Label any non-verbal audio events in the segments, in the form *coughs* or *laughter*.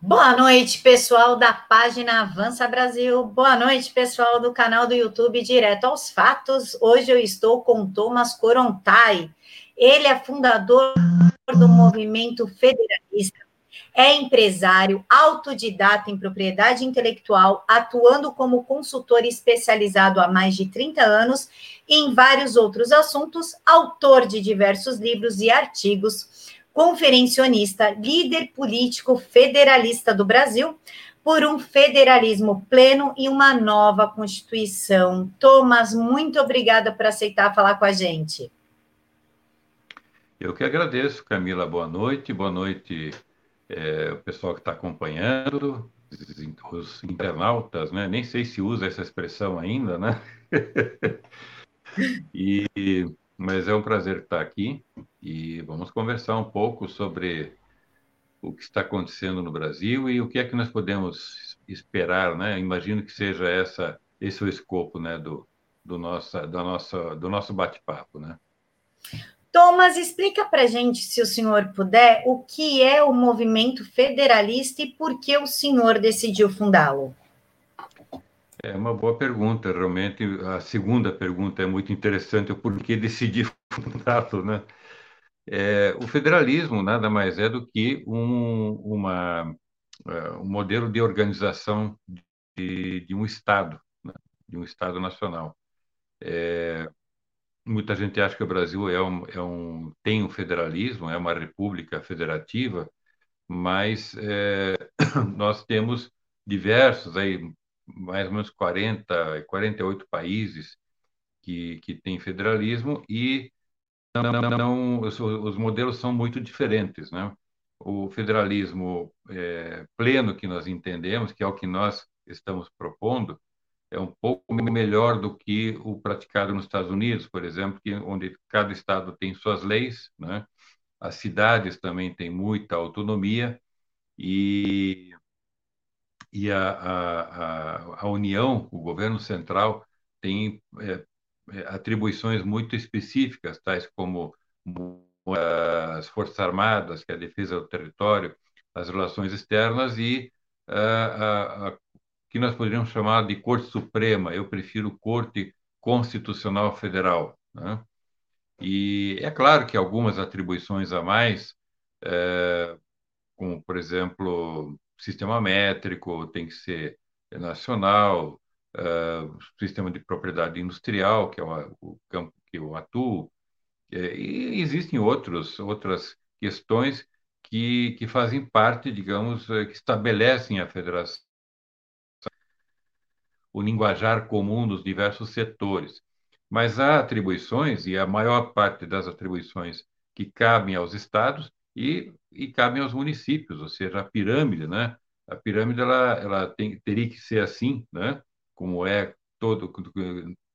Boa noite, pessoal da página Avança Brasil. Boa noite, pessoal do canal do YouTube Direto aos Fatos. Hoje eu estou com Thomas Corontai. Ele é fundador do movimento federalista, é empresário, autodidata em propriedade intelectual, atuando como consultor especializado há mais de 30 anos em vários outros assuntos, autor de diversos livros e artigos conferencionista, líder político federalista do Brasil, por um federalismo pleno e uma nova Constituição. Thomas, muito obrigada por aceitar falar com a gente. Eu que agradeço, Camila. Boa noite. Boa noite, é, o pessoal que está acompanhando, os internautas, né? Nem sei se usa essa expressão ainda, né? *laughs* e mas é um prazer estar aqui e vamos conversar um pouco sobre o que está acontecendo no Brasil e o que é que nós podemos esperar, né? Imagino que seja essa esse o escopo, né, do do nossa da nossa do nosso bate-papo, né? Thomas, explica para gente, se o senhor puder, o que é o movimento federalista e por que o senhor decidiu fundá-lo. É uma boa pergunta, realmente. A segunda pergunta é muito interessante, o porquê decidi *laughs* fundá-lo, né? É, o federalismo nada mais é do que um, uma, é, um modelo de organização de, de um Estado, né? de um Estado nacional. É, muita gente acha que o Brasil é um, é um, tem um federalismo, é uma república federativa, mas é, *coughs* nós temos diversos aí mais ou menos 40, 48 países que, que têm federalismo e não, os, os, modelos são muito diferentes, né? O federalismo é, pleno que nós entendemos, que é o que nós estamos propondo, é um pouco melhor do que o praticado nos Estados Unidos, por exemplo, que, onde cada estado tem suas leis, né? As cidades também têm muita autonomia e e a, a, a União, o governo central, tem é, atribuições muito específicas, tais como as Forças Armadas, que é a defesa do território, as relações externas e a, que nós poderíamos chamar de Corte Suprema. Eu prefiro Corte Constitucional Federal. Né? E é claro que algumas atribuições a mais, é, como, por exemplo, sistema métrico tem que ser nacional, uh, sistema de propriedade industrial, que é o, o campo que eu atuo, é, e existem outros, outras questões que, que fazem parte, digamos, eh, que estabelecem a federação, o linguajar comum dos diversos setores. Mas há atribuições, e a maior parte das atribuições que cabem aos estados, e, e cabem aos municípios, ou seja, a pirâmide, né? A pirâmide ela, ela tem, teria que ser assim, né? Como é todo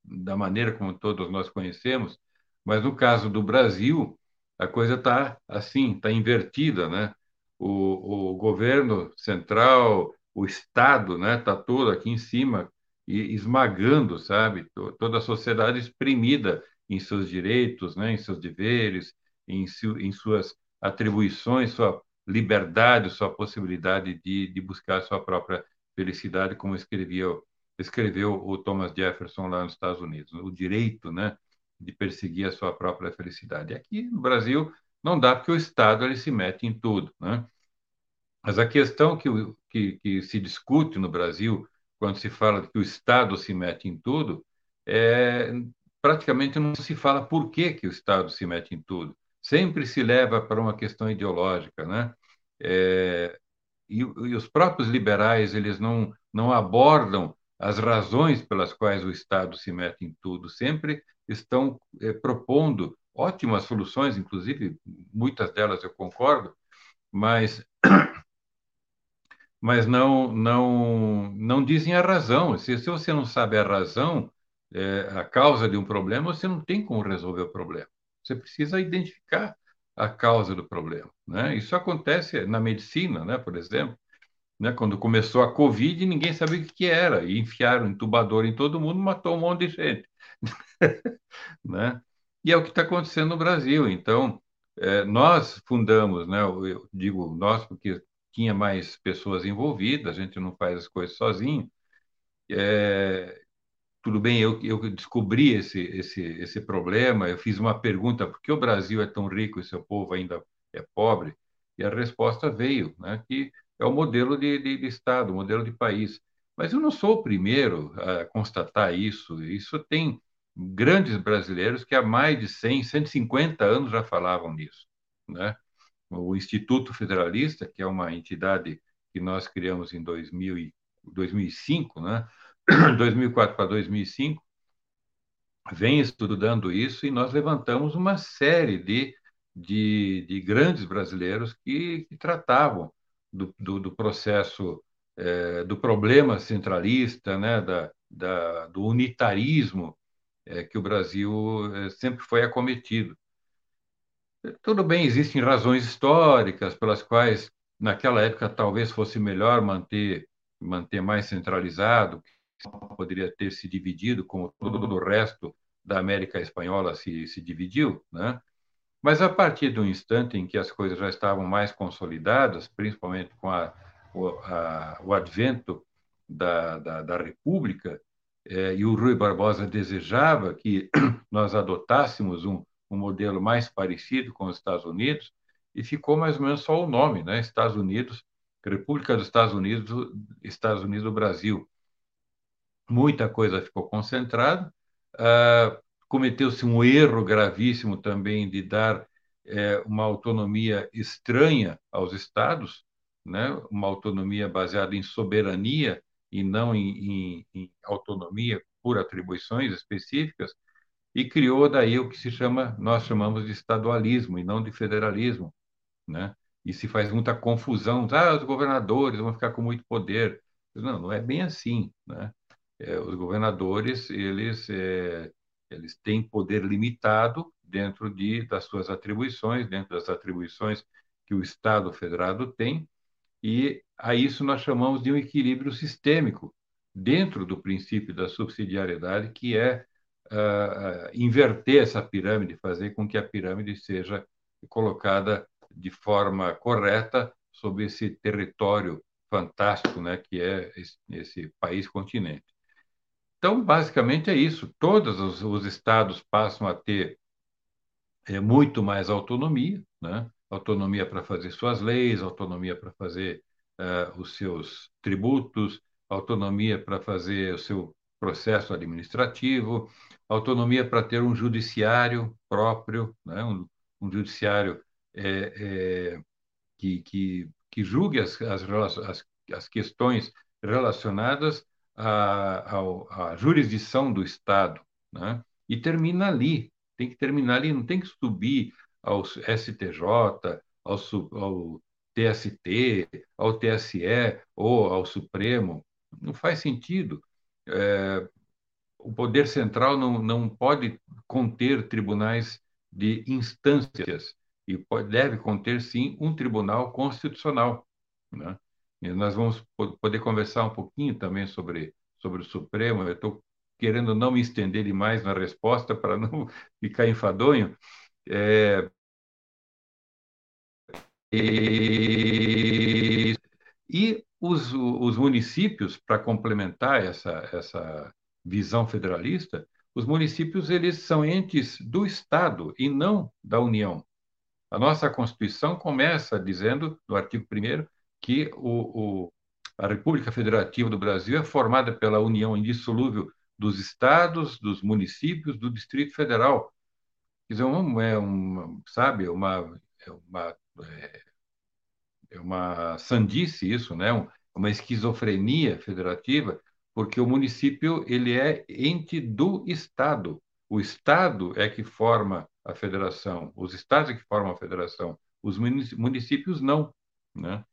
da maneira como todos nós conhecemos, mas no caso do Brasil a coisa está assim, está invertida, né? O, o governo central, o Estado, né? Está todo aqui em cima e esmagando, sabe? Toda a sociedade exprimida em seus direitos, né? Em seus deveres, em, su, em suas atribuições, sua liberdade, sua possibilidade de, de buscar sua própria felicidade, como escreveu, escreveu o Thomas Jefferson lá nos Estados Unidos, o direito, né, de perseguir a sua própria felicidade. Aqui no Brasil não dá porque o Estado ele se mete em tudo, né? Mas a questão que, que, que se discute no Brasil quando se fala que o Estado se mete em tudo é praticamente não se fala por que, que o Estado se mete em tudo sempre se leva para uma questão ideológica, né? É, e, e, os próprios liberais eles não não abordam as razões pelas quais o Estado se mete em tudo, sempre estão é, propondo ótimas soluções, inclusive muitas delas eu concordo, mas *clears throat* mas não não não dizem a razão. Se, se você não sabe a razão, é, a causa de um problema, você não tem como resolver o problema. Você precisa identificar a causa do problema. Né? Isso acontece na medicina, né? por exemplo. Né? Quando começou a Covid, ninguém sabia o que era. E enfiaram entubador em todo mundo, matou um monte de gente. *laughs* né? E é o que está acontecendo no Brasil. Então, é, nós fundamos, né? eu digo nós porque tinha mais pessoas envolvidas, a gente não faz as coisas sozinho. É, tudo bem, eu, eu descobri esse, esse, esse problema, eu fiz uma pergunta, por que o Brasil é tão rico e seu povo ainda é pobre? E a resposta veio, né, que é o modelo de, de, de Estado, o modelo de país. Mas eu não sou o primeiro a constatar isso, isso tem grandes brasileiros que há mais de 100, 150 anos já falavam nisso, né? O Instituto Federalista, que é uma entidade que nós criamos em 2000 e 2005, né? *clears throat* 2004 para 2005, vem estudando isso e nós levantamos uma série de, de, de grandes brasileiros que, que tratavam do, do, do processo, é, do problema centralista, né, da, da, do unitarismo é, que o Brasil é, sempre foi acometido. Tudo bem, existem razões históricas pelas quais, naquela época, talvez fosse melhor manter, manter mais centralizado, poderia ter se dividido, como todo o resto da América Espanhola se, se dividiu, né? Mas a partir do instante em que as coisas já estavam mais consolidadas, principalmente com a, o, a, o advento da, da, da República, eh, e o Rui Barbosa desejava que *clears throat* nós adotássemos um, um modelo mais parecido com os Estados Unidos, e ficou mais ou menos só o nome, né? Estados Unidos, República dos Estados Unidos, Estados Unidos do Brasil muita coisa ficou concentrada. Uh, Cometeu-se um erro gravíssimo também de dar é, uma autonomia estranha aos estados, né? uma autonomia baseada em soberania e não em, em, em autonomia por atribuições específicas, e criou daí o que se chama, nós chamamos de estadualismo e não de federalismo, né? E se faz muita confusão, ah, os governadores vão ficar com muito poder. Não, não é bem assim, né? é, os governadores eles é, eles têm poder limitado dentro de das suas atribuições, dentro das atribuições que o Estado federado tem, e a isso nós chamamos de um equilíbrio sistêmico dentro do princípio da subsidiariedade, que é uh, inverter essa pirâmide, fazer com que a pirâmide seja colocada de forma correta sobre esse território fantástico, né, que é esse, esse país continente. Então, basicamente é isso. Todos os, os estados passam a ter é, muito mais autonomia, né? autonomia para fazer suas leis, autonomia para fazer uh, os seus tributos, autonomia para fazer o seu processo administrativo, autonomia para ter um judiciário próprio, né? um, um judiciário é, é, que, que, que julgue as, as, as, as questões relacionadas a, a, a jurisdição do Estado, né? e termina ali, tem que terminar ali, não tem que subir ao STJ, ao, ao TST, ao TSE ou ao Supremo. Não faz sentido. É, o poder central não, não pode conter tribunais de instâncias e pode, deve conter, sim, um tribunal constitucional. Né? Nós vamos poder conversar um pouquinho também sobre, sobre o Supremo. Eu estou querendo não me estender demais na resposta para não *laughs* ficar enfadonho. É... E, e os, os municípios, para complementar essa, essa visão federalista, os municípios eles são entes do Estado e não da União. A nossa Constituição começa dizendo, no artigo 1 que o, o, a República Federativa do Brasil é formada pela união indissolúvel dos estados, dos municípios, do Distrito Federal. Quer dizer, um, é uma, sabe, uma, é uma, é, é uma sandice isso, né? uma esquizofrenia federativa, porque o município ele é ente do Estado. O Estado é que forma a federação, os estados é que formam a federação, os municípios não. Né?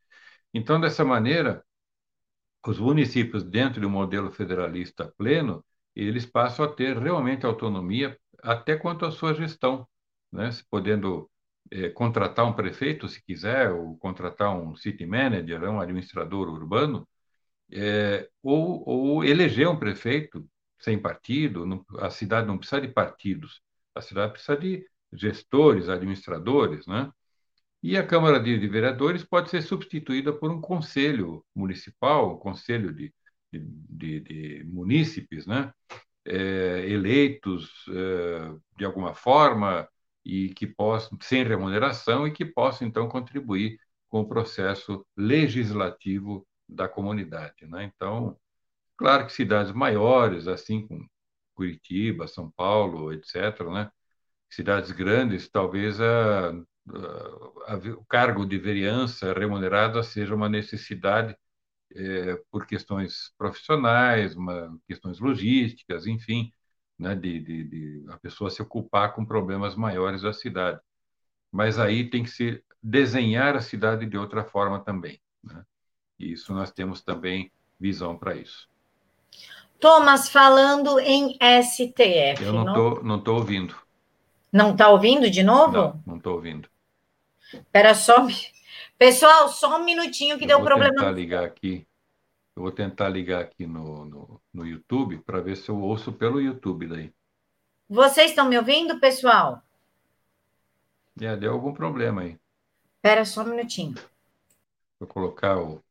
Então, dessa maneira, os municípios, dentro do modelo federalista pleno, eles passam a ter realmente autonomia até quanto à sua gestão, né? podendo é, contratar um prefeito, se quiser, ou contratar um city manager, um administrador urbano, é, ou, ou eleger um prefeito sem partido. Não, a cidade não precisa de partidos, a cidade precisa de gestores, administradores, né? E a Câmara de, Vereadores pode ser substituída por um conselho municipal, um conselho de, de, de munícipes, né? É, eleitos é, de alguma forma e que possam, sem remuneração, e que possam, então, contribuir com o processo legislativo da comunidade. Né? Então, claro que cidades maiores, assim como Curitiba, São Paulo, etc., né? cidades grandes, talvez a, o cargo de vereança remunerada seja uma necessidade é, por questões profissionais, uma, questões logísticas, enfim, né, de, de, de, a pessoa se ocupar com problemas maiores da cidade. Mas aí tem que se desenhar a cidade de outra forma também. Né? E isso nós temos também visão para isso. Thomas, falando em STF. Eu não estou não... tô ouvindo. Não está ouvindo de novo? Não estou ouvindo. Espera só. Pessoal, só um minutinho que Eu deu vou problema. Vou tentar ligar aqui. Eu vou tentar ligar aqui no, no, no YouTube para ver se eu ouço pelo YouTube daí. Vocês estão me ouvindo, pessoal? É, deu algum problema aí. Espera só um minutinho. Vou colocar o.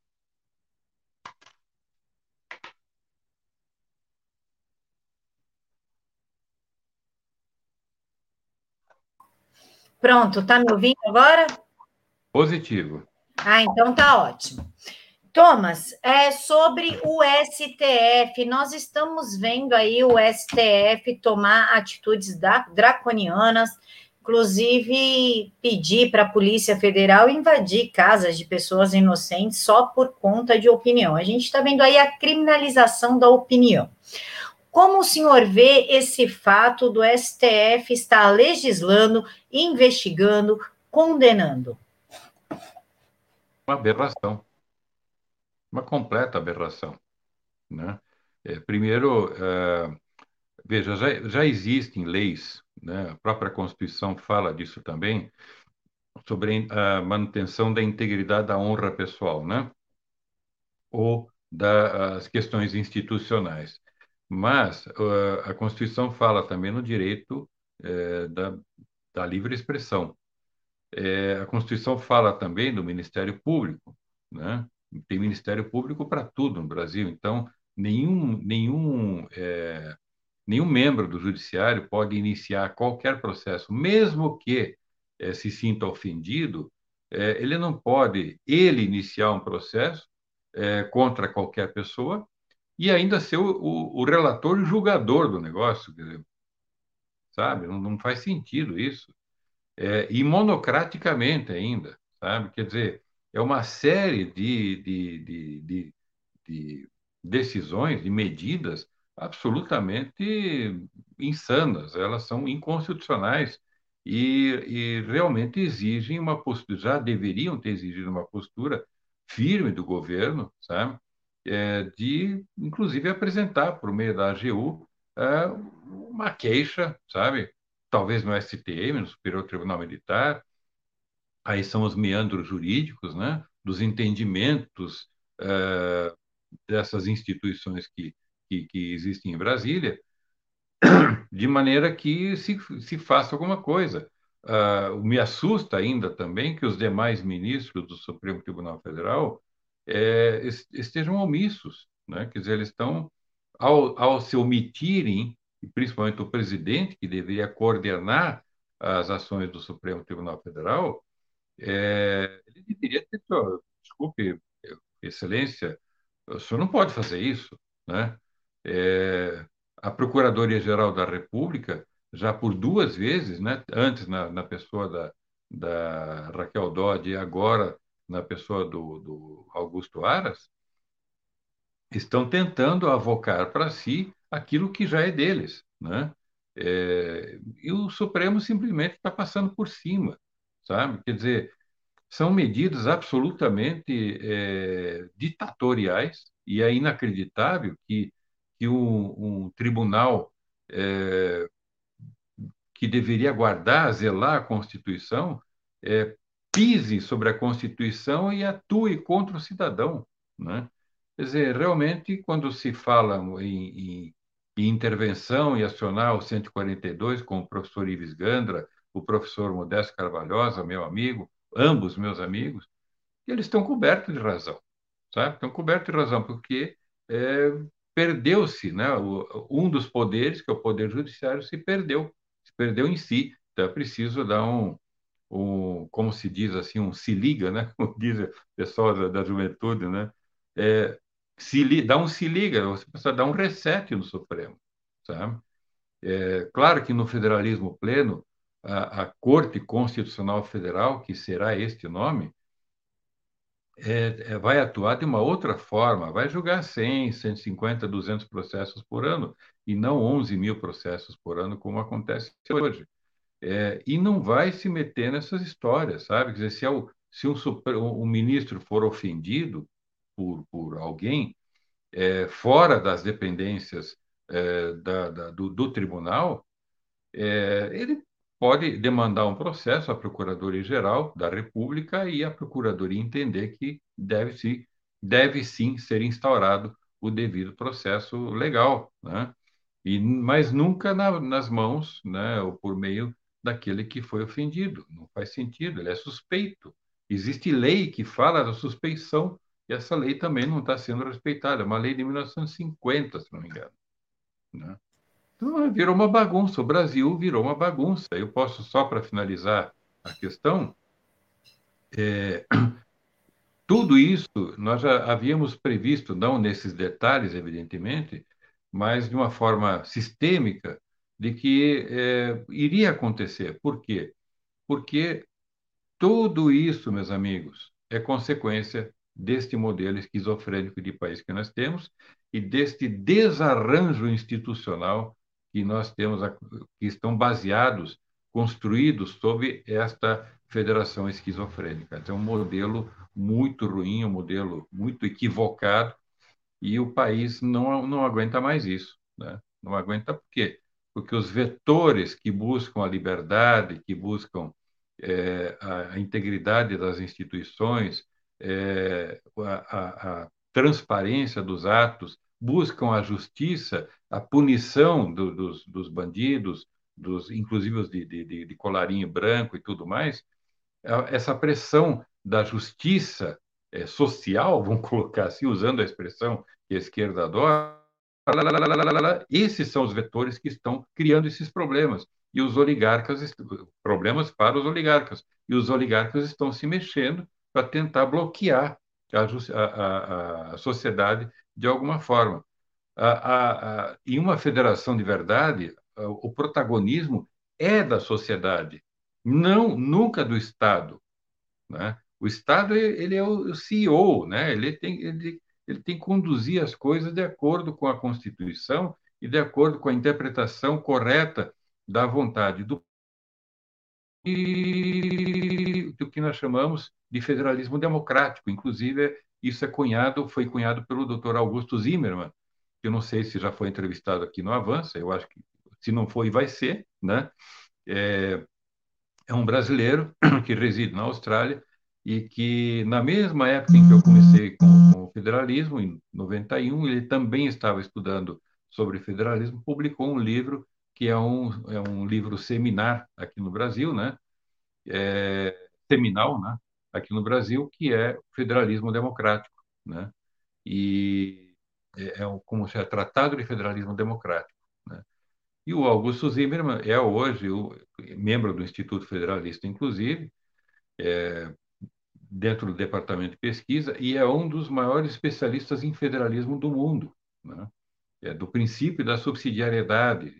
Pronto, tá me ouvindo agora? Positivo. Ah, então tá ótimo. Thomas, é sobre o STF. Nós estamos vendo aí o STF tomar atitudes draconianas, inclusive pedir para a Polícia Federal invadir casas de pessoas inocentes só por conta de opinião. A gente está vendo aí a criminalização da opinião. Como o senhor vê esse fato do STF estar legislando, investigando, condenando? Uma aberração uma completa aberração. Né? É, primeiro, é, veja, já, já existem leis, né? a própria Constituição fala disso também, sobre a manutenção da integridade da honra pessoal, né? ou das questões institucionais. Mas uh, a Constituição fala também no direito da, da livre expressão. É, a Constituição fala também do Ministério Público, né? tem Ministério Público para tudo no Brasil, então nenhum, nenhum, nenhum membro do Judiciário pode iniciar qualquer processo, mesmo que se sinta ofendido, ele não pode, ele iniciar um processo contra qualquer pessoa e ainda ser o, o, o relator julgador do negócio, dizer, sabe? Não, não, faz sentido isso. É, e monocraticamente ainda, sabe? Quer dizer, é uma série de, de, de, de, de decisões, de medidas absolutamente insanas, elas são inconstitucionais e, e, realmente exigem uma postura, já deveriam ter exigido uma postura firme do governo, sabe? É, de, inclusive, apresentar por meio da AGU é, uma queixa, sabe? Talvez no STM, no Superior Tribunal Militar, aí são os meandros jurídicos, né, dos entendimentos uh, dessas instituições que, que, que, existem em Brasília, de maneira que se, se faça alguma coisa. Uh, me assusta ainda também que os demais ministros do Supremo Tribunal Federal é, estejam omissos, né? quer dizer, eles estão, ao, ao se omitirem, principalmente o presidente, que deveria coordenar as ações do Supremo Tribunal Federal, é, ele deveria ter, desculpe, excelência, o senhor não pode fazer isso, né? É, a Procuradoria-Geral da República, já por duas vezes, né, antes na, na pessoa da, da Raquel Dodge e agora na pessoa do, do Augusto Aras, estão tentando avocar para si aquilo que já é deles, né? É, e o Supremo simplesmente está passando por cima sabe? Quer dizer, são medidas absolutamente é, ditatoriais e é inacreditável que, que um, um tribunal é, que deveria guardar, zelar a Constituição, é, pise sobre a Constituição e atue contra o cidadão, né? Quer dizer, realmente, quando se fala em, em, em intervenção e acionar o 142, com o professor Ives Gandra, o professor Modesto Carvalhosa, meu amigo, ambos meus amigos, eles estão cobertos de razão, sabe? Estão cobertos de razão, porque é, perdeu-se, né? Um dos poderes, que é o poder judiciário, se perdeu, se perdeu em si. Então é preciso dar um, um como se diz assim, um se liga, né? *laughs* Como diz o pessoal da, da juventude, né? É, se li, dá um se liga, você precisa dar um reset no Supremo, sabe? É, claro que no federalismo pleno, a, a Corte Constitucional Federal, que será este nome, é, é, vai atuar de uma outra forma, vai julgar 100, 150, 200 processos por ano, e não 11 mil processos por ano, como acontece hoje. É, e não vai se meter nessas histórias, sabe? Quer dizer, se, é o, se um, super, um ministro for ofendido por, por alguém, é, fora das dependências é, da, da, do, do, tribunal, é, ele pode demandar um processo à Procuradoria-Geral da República e a Procuradoria entender que deve, -se, deve sim ser instaurado o devido processo legal, né? E, mas nunca na, nas mãos, né, ou por meio daquele que foi ofendido. Não faz sentido, ele é suspeito. Existe lei que fala da suspeição e essa lei também não está sendo respeitada. É uma lei de 1950, se não me engano. Né? Então, virou uma bagunça. O Brasil virou uma bagunça. Eu posso, só para finalizar a questão, é, *clears throat* tudo isso nós já havíamos previsto, não nesses detalhes, evidentemente, mas de uma forma sistêmica, de que é, iria acontecer. Por quê? Porque tudo isso, meus amigos, é consequência deste modelo esquizofrênico de país que nós temos e deste desarranjo institucional que nós temos, que estão baseados, construídos sob esta federação esquizofrênica. Então, é um modelo muito ruim, um modelo muito equivocado, e o país não, não aguenta mais isso. Né? Não aguenta por quê? Porque os vetores que buscam a liberdade, que buscam é, a, a integridade das instituições, é, a, a, transparência dos atos, buscam a justiça, a punição do, dos, dos, bandidos, dos, inclusive os de, de, de, colarinho branco e tudo mais, essa pressão da justiça é, social, *laughs* vamos colocar assim, usando a expressão que a esquerda adora, esses são os vetores que estão criando esses problemas. E os oligarcas, problemas para os oligarcas. E os oligarcas estão se mexendo para tentar bloquear a, a, a, sociedade de alguma forma. A, em uma federação de verdade, o protagonismo é da sociedade, não nunca do Estado. Né? O Estado ele é o CEO, né? ele, tem, ele, ele tem que conduzir as coisas de acordo com a Constituição e de acordo com a interpretação correta da vontade do e do que nós chamamos de federalismo democrático. Inclusive, isso é cunhado, foi cunhado pelo Dr. Augusto Zimmermann, que eu não sei se já foi entrevistado aqui no Avança, eu acho que se não foi, vai ser, né? É, é um brasileiro *clears throat* que reside na Austrália e que, na mesma época em que eu comecei com, com o federalismo, em 91, ele também estava estudando sobre federalismo, publicou um livro que é um, é um livro seminar aqui no Brasil, né? É, seminal, né? Aqui no Brasil, que é federalismo democrático, né? E é, é como se é tratado de federalismo democrático, né? E o Augusto Zimmermann é hoje o membro do Instituto Federalista, inclusive, é, dentro do departamento de pesquisa, e é um dos maiores especialistas em federalismo do mundo, né? é, do princípio da subsidiariedade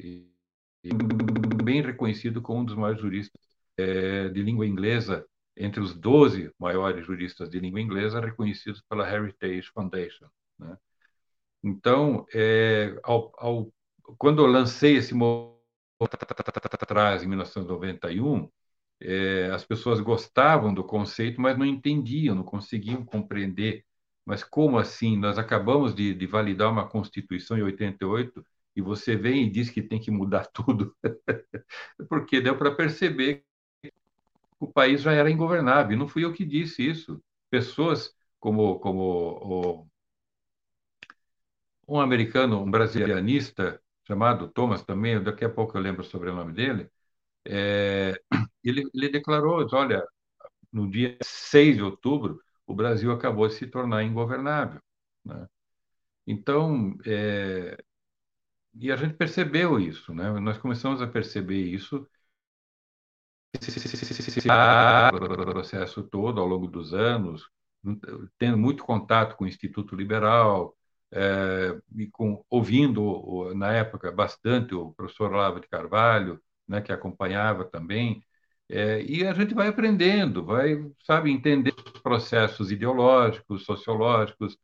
bem reconhecido como um dos maiores juristas é, de língua inglesa, entre os 12 maiores juristas de língua inglesa reconhecidos pela Heritage Foundation. Né? Então, é, ao, ao, quando eu lancei esse movimento atrás, em 1991, é, as pessoas gostavam do conceito, mas não entendiam, não conseguiam compreender. Mas como assim? Nós acabamos de, de validar uma Constituição em 88 e você vem e diz que tem que mudar *laughs* tudo, porque deu para perceber que o país já era ingovernável. Não fui eu que disse isso. Pessoas como, como o, um americano, um brasilianista, chamado Thomas também, daqui a pouco eu lembro sobre o nome dele, é, *clears throat* ele, ele declarou, olha, no dia 6 de outubro, o Brasil acabou de se tornar ingovernável. Né? Então, é, e a gente percebeu isso, né? nós começamos a perceber isso processo todo ao longo dos anos, tendo muito contato com o Instituto Liberal, é, e com, ouvindo, na época, bastante o professor Lava de Carvalho, né, que acompanhava também, é, e a gente vai aprendendo, vai, sabe, entender os processos ideológicos, sociológicos,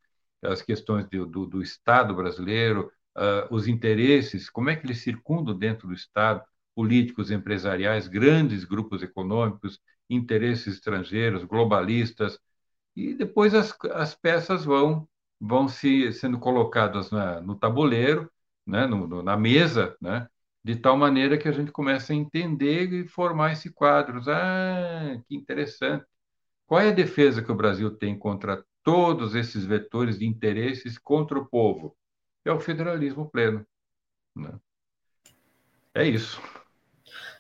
as questões do, do, do Estado brasileiro, uh, os interesses, como é que eles circundam dentro do Estado, políticos, empresariais, grandes grupos econômicos, interesses estrangeiros, globalistas, e depois as, as peças vão vão se sendo colocadas na, no tabuleiro, né, no, no, na mesa, né, de tal maneira que a gente começa a entender e formar esse quadro. Ah, que interessante. Qual é a defesa que o Brasil tem contra todos esses vetores de interesses contra o povo? É o federalismo pleno. Né? É isso.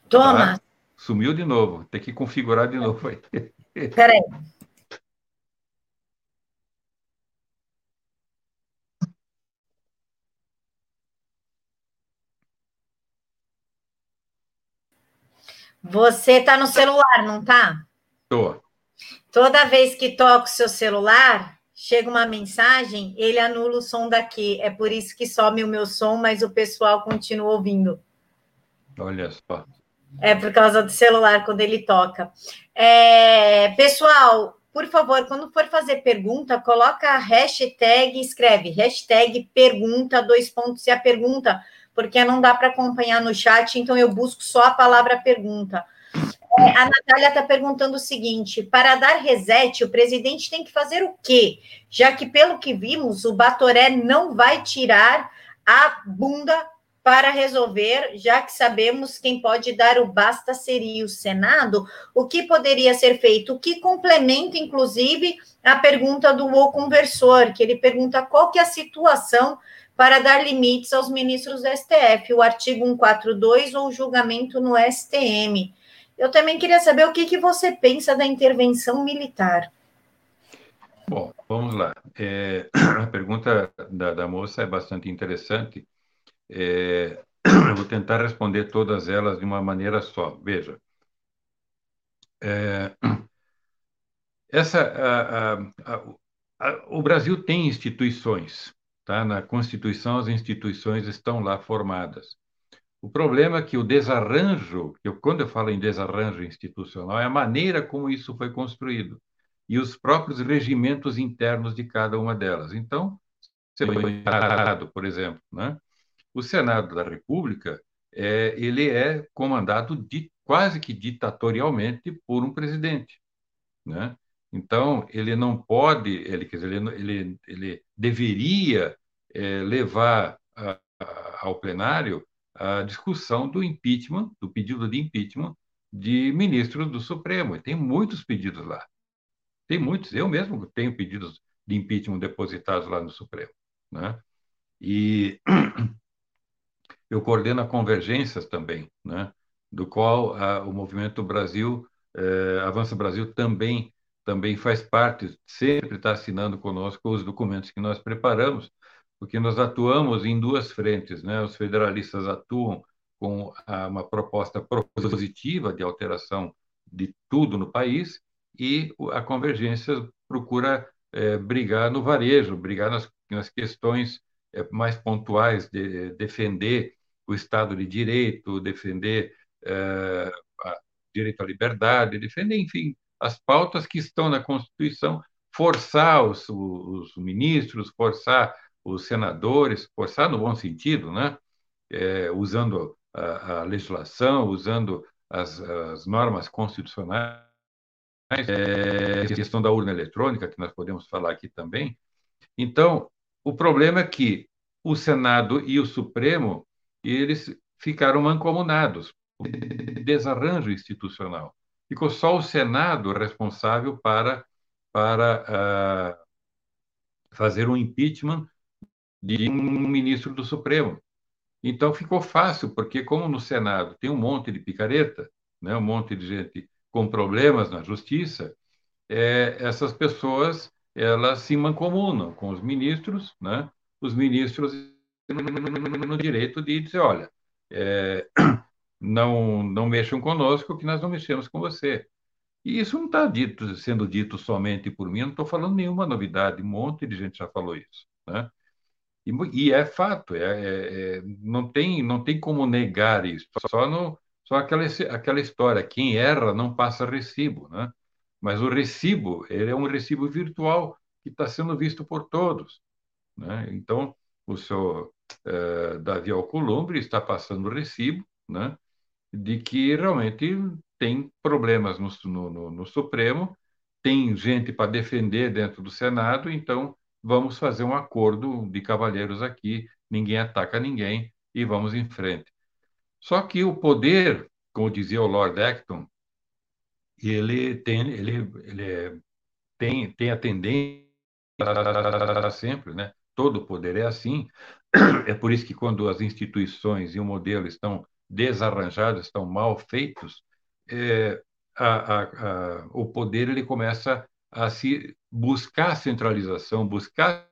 Toma. Tá? Sumiu de novo. Tem que configurar de novo aí. Peraí. Você está no celular, não está? Estou. Toda vez que toca o seu celular, chega uma mensagem, ele anula o som daqui. É por isso que some o meu som, mas o pessoal continua ouvindo. Olha só. É por causa do celular quando ele toca. É, pessoal, por favor, quando for fazer pergunta, coloca a hashtag, escreve hashtag pergunta, dois pontos e a pergunta porque não dá para acompanhar no chat, então eu busco só a palavra pergunta. É, a Natália está perguntando o seguinte: para dar reset, o presidente tem que fazer o quê? Já que, pelo que vimos, o Batoré não vai tirar a bunda para resolver, já que sabemos quem pode dar o basta seria o Senado, o que poderia ser feito? O que complementa, inclusive, a pergunta do O Conversor, que ele pergunta qual que é a situação para dar limites aos ministros do STF, o artigo 142 ou julgamento no STM. Eu também queria saber o que, que você pensa da intervenção militar. Bom, vamos lá. É, *clears throat* a pergunta da, da, moça é bastante interessante. É, *clears throat* eu vou tentar responder todas elas de uma maneira só. Veja, é, *clears throat* essa, a, a, a, o Brasil tem instituições, Tá? Na Constituição, as instituições estão lá formadas. O problema é que o desarranjo, eu, quando eu falo em desarranjo institucional, é a maneira como isso foi construído e os próprios regimentos internos de cada uma delas. Então, Senado, por exemplo, né? o Senado da República é, ele é comandado de, quase que ditatorialmente por um presidente, né? Então, ele não pode, ele, quer dizer, ele, ele, ele deveria é, levar a, a, ao plenário a discussão do impeachment, do pedido de impeachment de ministros do Supremo. E tem muitos pedidos lá. Tem muitos. Eu mesmo tenho pedidos de impeachment depositados lá no Supremo. Né? E *clears throat* eu coordeno convergências também, né? do qual a, o Movimento Brasil, eh, Avança Brasil, também também faz parte, sempre está assinando conosco os documentos que nós preparamos, porque nós atuamos em duas frentes, né? Os federalistas atuam com uma proposta propositiva de alteração de tudo no país e a convergência procura é, brigar no varejo, brigar nas, nas questões é, mais pontuais, de defender o Estado de Direito, defender é, direito à liberdade, defender, enfim, as pautas que estão na Constituição, forçar os, os ministros, forçar os senadores, forçar no bom sentido, né? É, usando a, a, legislação, usando as, as normas constitucionais, é, a questão da urna eletrônica, que nós podemos falar aqui também. Então, o problema é que o Senado e o Supremo, eles ficaram mancomunados, desarranjo institucional ficou só o Senado responsável para, para uh, fazer um impeachment de um ministro do Supremo. Então ficou fácil, porque como no Senado tem um monte de picareta, né, um monte de gente com problemas na justiça, é, essas pessoas elas se mancomunam com os ministros, né? Os ministros no direito de dizer, olha, é, *clears throat* não não mexam conosco, que nós não mexemos com você. E isso não está dito, sendo dito somente por mim, não estou falando nenhuma novidade, um monte de gente já falou isso, né? E, e é fato, é, é, é, não tem não tem como negar isso. Só no só aquela aquela história, quem erra não passa recibo, né? Mas o recibo ele é um recibo virtual que está sendo visto por todos, né? Então o senhor uh, Davi Alcolumbre está passando o recibo, né? De que realmente tem problemas no, no, no Supremo, tem gente para defender dentro do Senado, então vamos fazer um acordo de cavalheiros aqui, ninguém ataca ninguém e vamos em frente. Só que o poder, como dizia o Lord Acton, ele tem, ele, ele é, tem, tem a tendência sempre, né? Todo poder é assim. *clears throat* É por isso que quando as instituições e o modelo estão desarranjados, estão mal feitos, é, a, a, a, o poder ele começa a se buscar centralização, buscar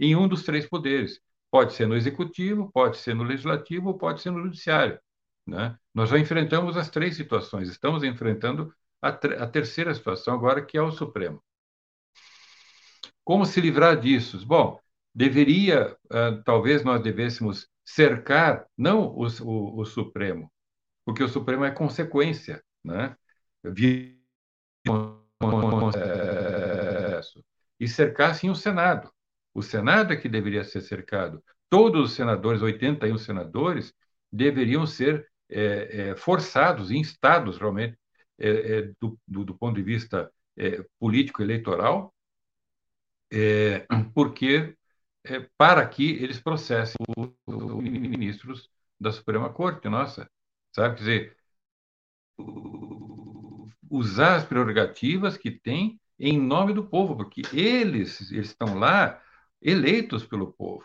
em um dos três poderes. Pode ser no executivo, pode ser no legislativo, pode ser no judiciário. Né? Nós já enfrentamos as três situações, estamos enfrentando a, a terceira situação agora, que é o Supremo. Como se livrar disso? Bom, deveria, uh, talvez nós devêssemos cercar, não o, o, o Supremo, porque o Supremo é consequência, né? E cercar, sim, o Senado. O Senado é que deveria ser cercado. Todos os senadores, 81 senadores, deveriam ser é, é, forçados, instados realmente, é, do, do, do, ponto de vista político-eleitoral, é, para que eles processem os ministros da Suprema Corte. Nossa, sabe? Quer dizer, usar as prerrogativas que tem em nome do povo, porque eles, eles estão lá eleitos pelo povo.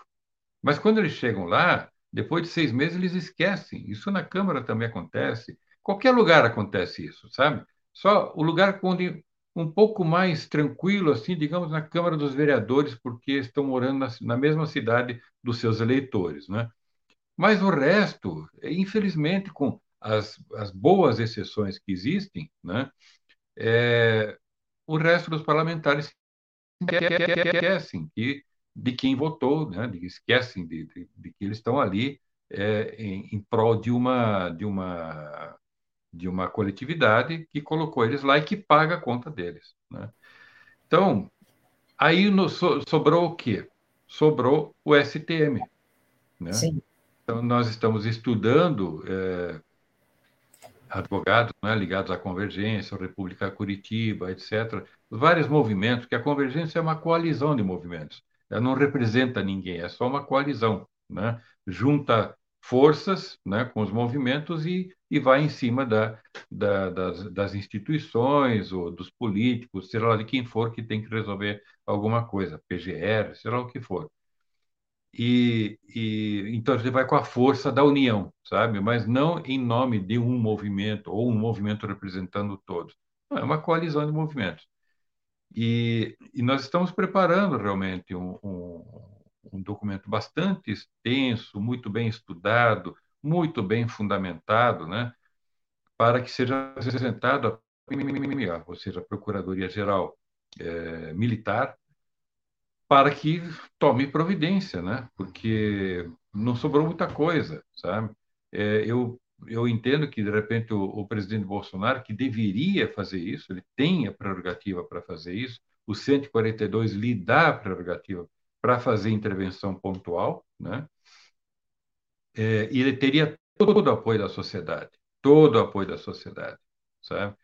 Mas quando eles chegam lá, depois de seis meses, eles esquecem. Isso na Câmara também acontece. Qualquer lugar acontece isso, sabe? Só o lugar onde um pouco mais tranquilo, assim, digamos, na Câmara dos Vereadores, porque estão morando na, na mesma cidade dos seus eleitores, né? Mas o resto, infelizmente, com as, as boas exceções que existem, né, é, o resto dos parlamentares esquecem que, de quem votou, né, esquecem de, de, de, que eles estão ali é, em, em prol de uma, de, uma, de uma coletividade que colocou eles lá e que paga a conta deles. Né? Então, aí no, so, sobrou o quê? Sobrou o STM. Né? Sim. Então, nós estamos estudando é, advogados né, ligados à Convergência, República Curitiba, etc. Vários movimentos, que a Convergência é uma coalizão de movimentos. Ela não representa ninguém, é só uma coalizão. Né? Junta forças né, com os movimentos e, e vai em cima da, da, das, das, instituições ou dos políticos, seja lá de quem for que tem que resolver alguma coisa, PGR, seja lá o que for e, e então ele vai com a força da união, sabe? Mas não em nome de um movimento ou um movimento representando todos. Não, é uma coalizão de movimentos. E, e nós estamos preparando realmente um, um, um, documento bastante extenso, muito bem estudado, muito bem fundamentado, né? Para que seja apresentado a ou seja, a Procuradoria Geral é, Militar, para que tome providência, né? Porque não sobrou muita coisa, sabe? É, eu eu entendo que de repente o, o, presidente Bolsonaro que deveria fazer isso, ele tem a prerrogativa para fazer isso. O 142 lhe dá a prerrogativa para fazer intervenção pontual, né? É, ele teria todo o apoio da sociedade, todo o apoio da sociedade, sabe?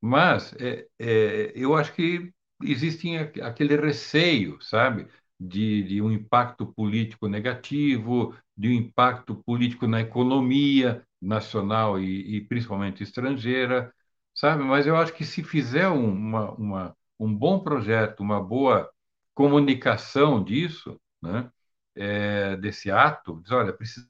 Mas é, é, eu acho que existe aquele receio, sabe, de, de, um impacto político negativo, de um impacto político na economia nacional e, e principalmente estrangeira, sabe? Mas eu acho que se fizer uma, uma, um bom projeto, uma boa comunicação disso, né, é, desse ato, diz, olha, precisa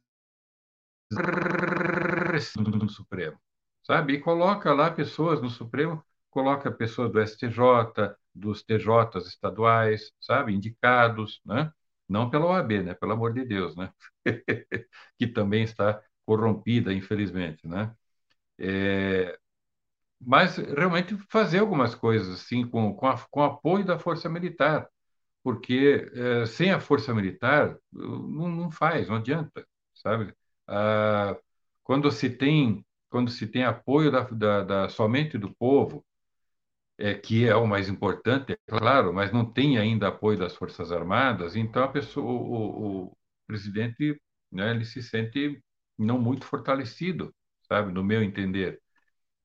do Supremo, sabe? E coloca lá pessoas no Supremo, coloca pessoas do STJ, dos TJs estaduais, sabe? Indicados, né? Não pela OAB, né? Pelo amor de Deus, né? *laughs* que também está corrompida, infelizmente, né? É, mas realmente fazer algumas coisas assim com, com, a, com apoio da força militar, porque é, sem a força militar não, não faz, não adianta, sabe? Ah, quando se tem quando se tem apoio da, da, da somente do povo, é, que é o mais importante, é claro, mas não tem ainda apoio das forças armadas, então a pessoa, o, o presidente, né, ele se sente não muito fortalecido, sabe, no meu entender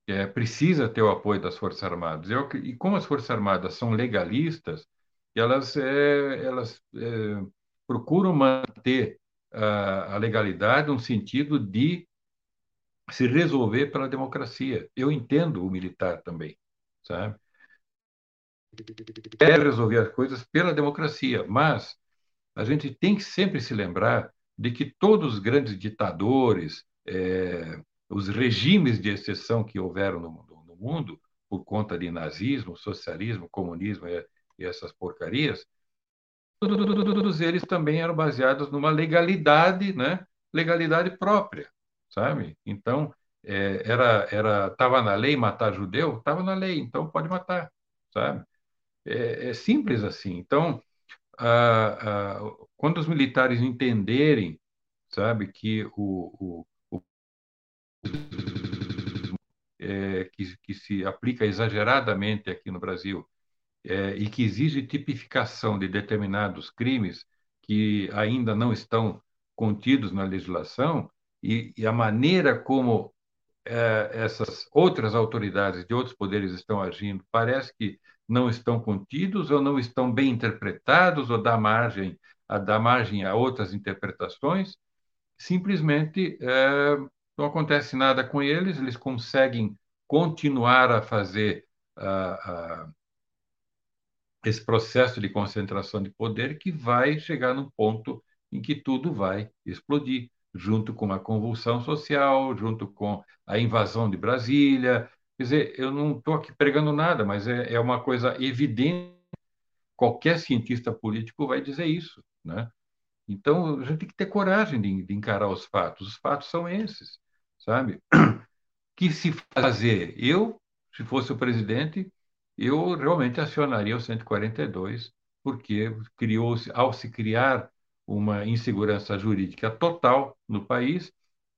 é, precisa ter o apoio das Forças Armadas. Eu, e como as Forças Armadas são legalistas, elas, é, elas é, procuram manter a, a legalidade no sentido de se resolver pela democracia. Eu entendo o militar também, sabe? É resolver as coisas pela democracia, mas a gente tem que sempre se lembrar de que todos os grandes ditadores, é, os regimes de exceção que houveram no, no, mundo, por conta de nazismo, socialismo, comunismo e, e essas porcarias, todos eles também eram baseados numa legalidade, né? legalidade própria, sabe? Então, é, era era estava na lei matar judeu, estava na lei, então pode matar, sabe? É, é simples assim. Então, a, a, quando os militares entenderem, sabe, que o, o é, que, que, se aplica exageradamente aqui no Brasil é, e que exige tipificação de determinados crimes que ainda não estão contidos na legislação e, e a maneira como é, essas outras autoridades de outros poderes estão agindo parece que não estão contidos ou não estão bem interpretados ou dá margem a dar margem a outras interpretações. Simplesmente é, não acontece nada com eles, eles conseguem continuar a fazer uh, uh, esse processo de concentração de poder que vai chegar num ponto em que tudo vai explodir, junto com a convulsão social, junto com a invasão de Brasília. Quer dizer, eu não estou aqui pregando nada, mas é, é uma coisa evidente. Qualquer cientista político vai dizer isso, né? Então, a gente tem que ter coragem de, de encarar os fatos. Os fatos são esses sabe? *clears throat* Que se fazer? Eu, se fosse o presidente, eu realmente acionaria o 142, porque criou-se, ao se criar uma insegurança jurídica total no país,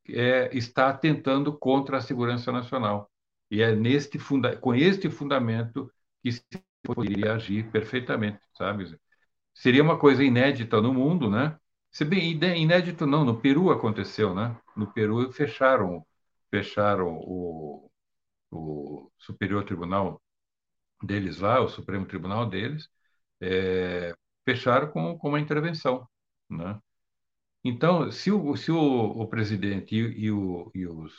é, está atentando contra a segurança nacional. E é neste funda com este fundamento que se poderia agir perfeitamente, sabe? Seria uma coisa inédita no mundo, né? Se bem inédito não, no Peru aconteceu, né? No Peru fecharam, fecharam o, o Superior Tribunal deles lá, o Supremo Tribunal deles, é, fecharam com, com uma intervenção, né? Então, se o, se o, o presidente e, e, o, e os,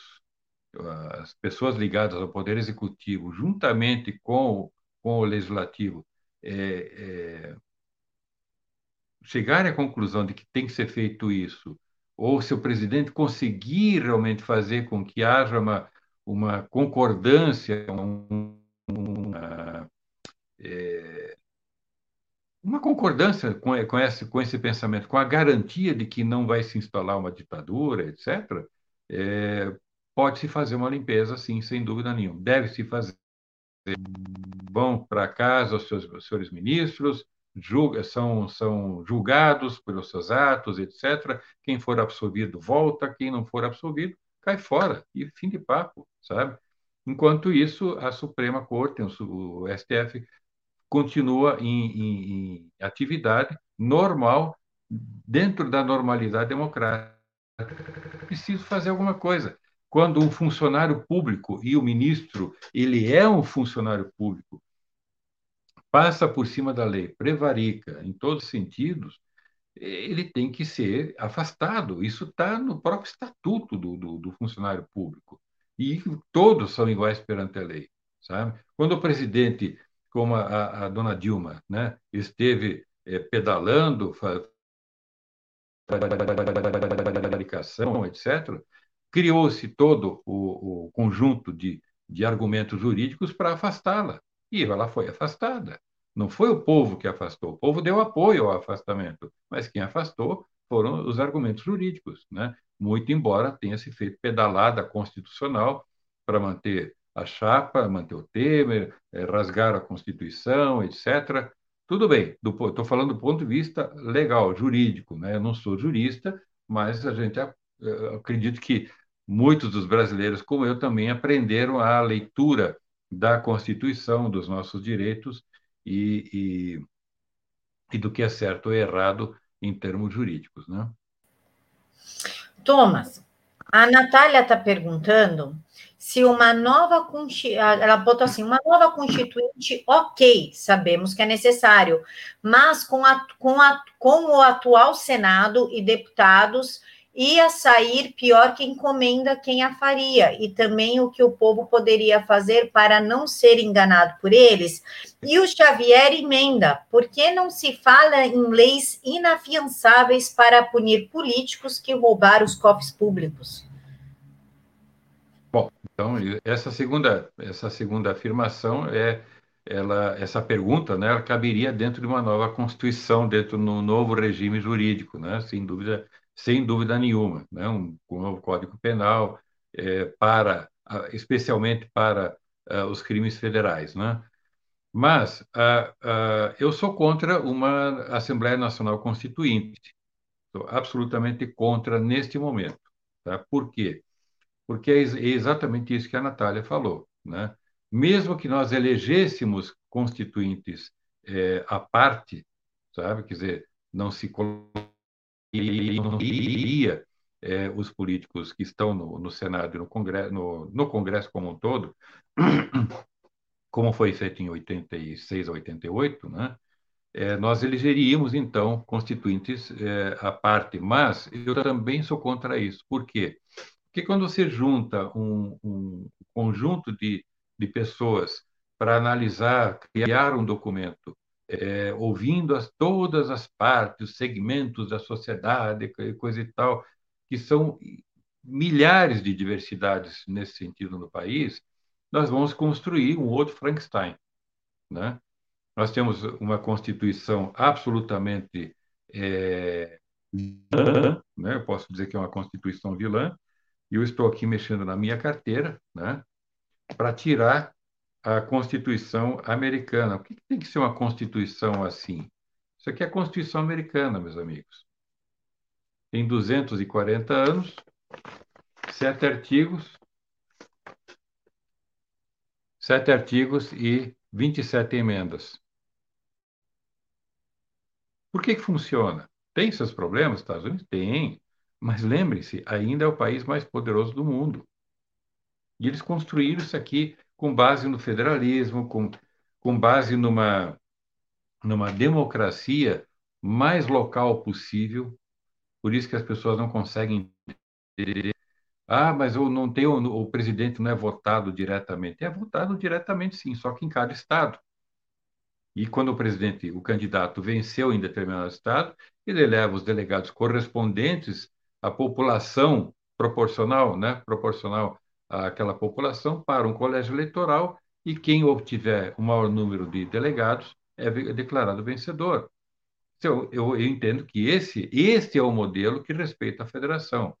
as pessoas ligadas ao Poder Executivo, juntamente com, com o Legislativo, é, é, chegarem à conclusão de que tem que ser feito isso, ou se o presidente conseguir realmente fazer com que haja uma, uma concordância, um, uma, é, uma concordância com, com, esse, com esse pensamento, com a garantia de que não vai se instalar uma ditadura, etc., é, pode-se fazer uma limpeza, sim, sem dúvida nenhuma. Deve-se fazer. Vão para casa os, seus, os senhores ministros, julga, são, são julgados pelos seus atos, etc. Quem for absolvido volta, quem não for absolvido cai fora e fim de papo, sabe? Enquanto isso, a Suprema Corte, o STF, continua em, em, em atividade normal, dentro da normalidade democrática. Preciso fazer alguma coisa. Quando um funcionário público e o ministro, ele é um funcionário público, passa por cima da lei, prevarica em todos os sentidos, ele tem que ser afastado. Isso está no próprio estatuto do, do, do, funcionário público. E todos são iguais perante a lei, sabe? Quando o presidente, como a, a dona Dilma, né, esteve é, pedalando, prevaricação, etc., criou-se todo o, o conjunto de, de argumentos jurídicos para afastá-la. E ela foi afastada. Não foi o povo que afastou, o povo deu apoio ao afastamento, mas quem afastou foram os argumentos jurídicos, né? muito embora tenha se feito pedalada constitucional para manter a chapa, manter o Temer, eh, rasgar a Constituição, etc. Tudo bem, estou falando do ponto de vista legal, jurídico. Né? Eu não sou jurista, mas a gente eh, acredito que muitos dos brasileiros, como eu, também aprenderam a leitura da Constituição, dos nossos direitos e, e, e do que é certo ou errado em termos jurídicos. Né? Thomas, a Natália está perguntando se uma nova ela botou assim, uma nova constituinte, ok, sabemos que é necessário, mas com, a, com, a, com o atual Senado e deputados ia sair pior que encomenda quem a faria, e também o que o povo poderia fazer para não ser enganado por eles. E o Xavier emenda: por que não se fala em leis inafiançáveis para punir políticos que roubaram os cofres públicos? Bom, então essa segunda essa segunda afirmação é ela essa pergunta, né, ela caberia dentro de uma nova constituição, dentro de um novo regime jurídico, né, sem dúvida sem dúvida nenhuma, né? um, um novo Código Penal é, para, especialmente para uh, os crimes federais, né? Mas uh, uh, eu sou contra uma Assembleia Nacional Constituinte, sou absolutamente contra neste momento, tá? Por quê? Porque é, é exatamente isso que a Natália falou, né? Mesmo que nós elegêssemos constituintes é, à parte, sabe? Quer dizer, não se iria é, os políticos que estão no, no Senado e no Congresso, no, no, Congresso como um todo, *clears throat* como foi feito em 86 a 88, né? É, nós elegeríamos, então, constituintes é, à parte, mas eu também sou contra isso. Por quê? Porque quando você junta um, um conjunto de, de pessoas para analisar, criar um documento é, ouvindo as, todas as partes, os segmentos da sociedade, coisa e tal, que são milhares de diversidades nesse sentido no país, nós vamos construir um outro Frankenstein. Né? Nós temos uma Constituição absolutamente é, vilã, né? eu posso dizer que é uma Constituição vilã, e eu estou aqui mexendo na minha carteira né? para tirar a Constituição americana. Por que tem que ser uma Constituição assim? Isso aqui é a Constituição americana, meus amigos. Tem 240 anos, sete artigos, sete artigos e 27 emendas. Por que, que funciona? Tem seus problemas, Estados Unidos? Tem. Mas lembre-se, ainda é o país mais poderoso do mundo. E eles construíram isso aqui com base no federalismo, com, com base numa, numa democracia mais local possível. Por isso que as pessoas não conseguem entender. Ah, mas eu não tenho, o presidente não é votado diretamente. É votado diretamente, sim, só que em cada estado. E quando o presidente, o candidato venceu em determinado estado, ele leva os delegados correspondentes à população proporcional, né, proporcional aquela população para um colégio eleitoral e quem obtiver o maior número de delegados é declarado vencedor. Então, eu, eu entendo que esse, esse é o modelo que respeita a federação.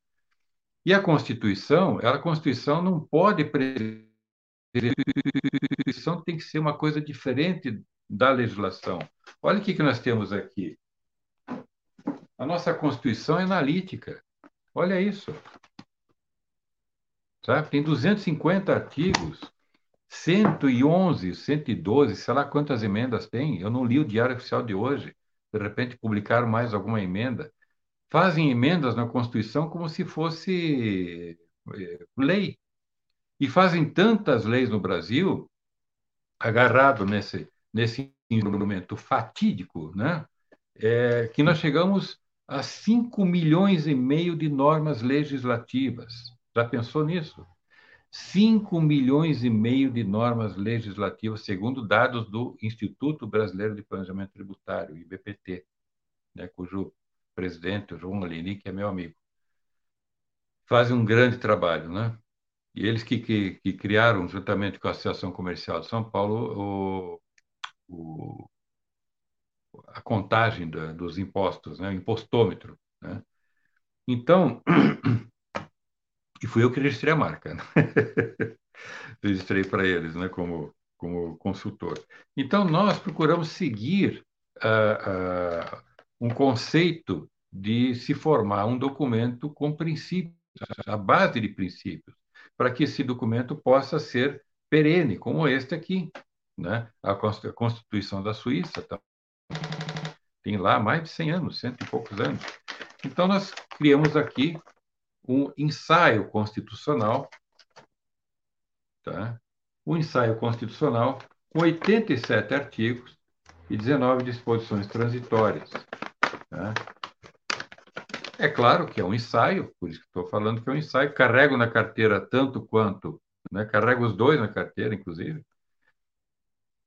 E a Constituição, a Constituição não pode a Constituição tem que ser uma coisa diferente da legislação. Olha o que, que nós temos aqui. A nossa Constituição é analítica. Olha isso. Sabe? Tem 250 artigos, 111, 112, sei lá quantas emendas tem. Eu não li o Diário Oficial de hoje. De repente publicaram mais alguma emenda. Fazem emendas na Constituição como se fosse eh, lei. E fazem tantas leis no Brasil, agarrado nesse, nesse instrumento fatídico, né? É, que nós chegamos a 5 milhões e meio de normas legislativas. Já pensou nisso? 5 milhões e meio de normas legislativas, segundo dados do Instituto Brasileiro de Planejamento Tributário, IBPT, né, cujo presidente, o João Alini, que é meu amigo. fazem um grande trabalho, né? E eles que, que, que criaram, juntamente com a Associação Comercial de São Paulo, o, o, a contagem da, dos impostos, né? o impostômetro. Né? Então, *clears throat* e fui eu que registrei a marca. Né? *laughs* registrei para eles né? como, como consultor. Então, nós procuramos seguir uh, uh, um conceito de se formar um documento com princípios, a base de princípios para que esse documento possa ser perene, como este aqui. Né? A Constituição da Suíça tá? tem lá mais de 100 anos, cento e poucos anos. Então, nós criamos aqui um ensaio constitucional, tá? um ensaio constitucional com 87 artigos e 19 disposições transitórias. Tá? É claro que é um ensaio, por isso que estou falando que é um ensaio. Carrego na carteira tanto quanto, né? carrego os dois na carteira, inclusive.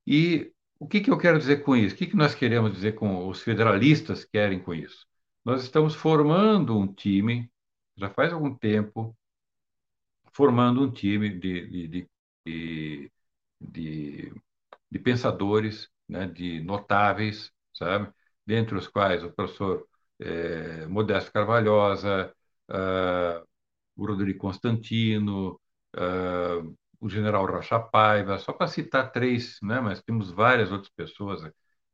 E o que, que eu quero dizer com isso? O que, que nós queremos dizer com os federalistas querem com isso? Nós estamos formando um time, já faz algum tempo, formando um time de, de, de, de, de pensadores, né? de notáveis, sabe? Dentre os quais o professor é, Modesto Carvalhosa, uh, o Rodrigo Constantino, uh, o general Rocha Paiva, só para citar três, né? mas temos várias outras pessoas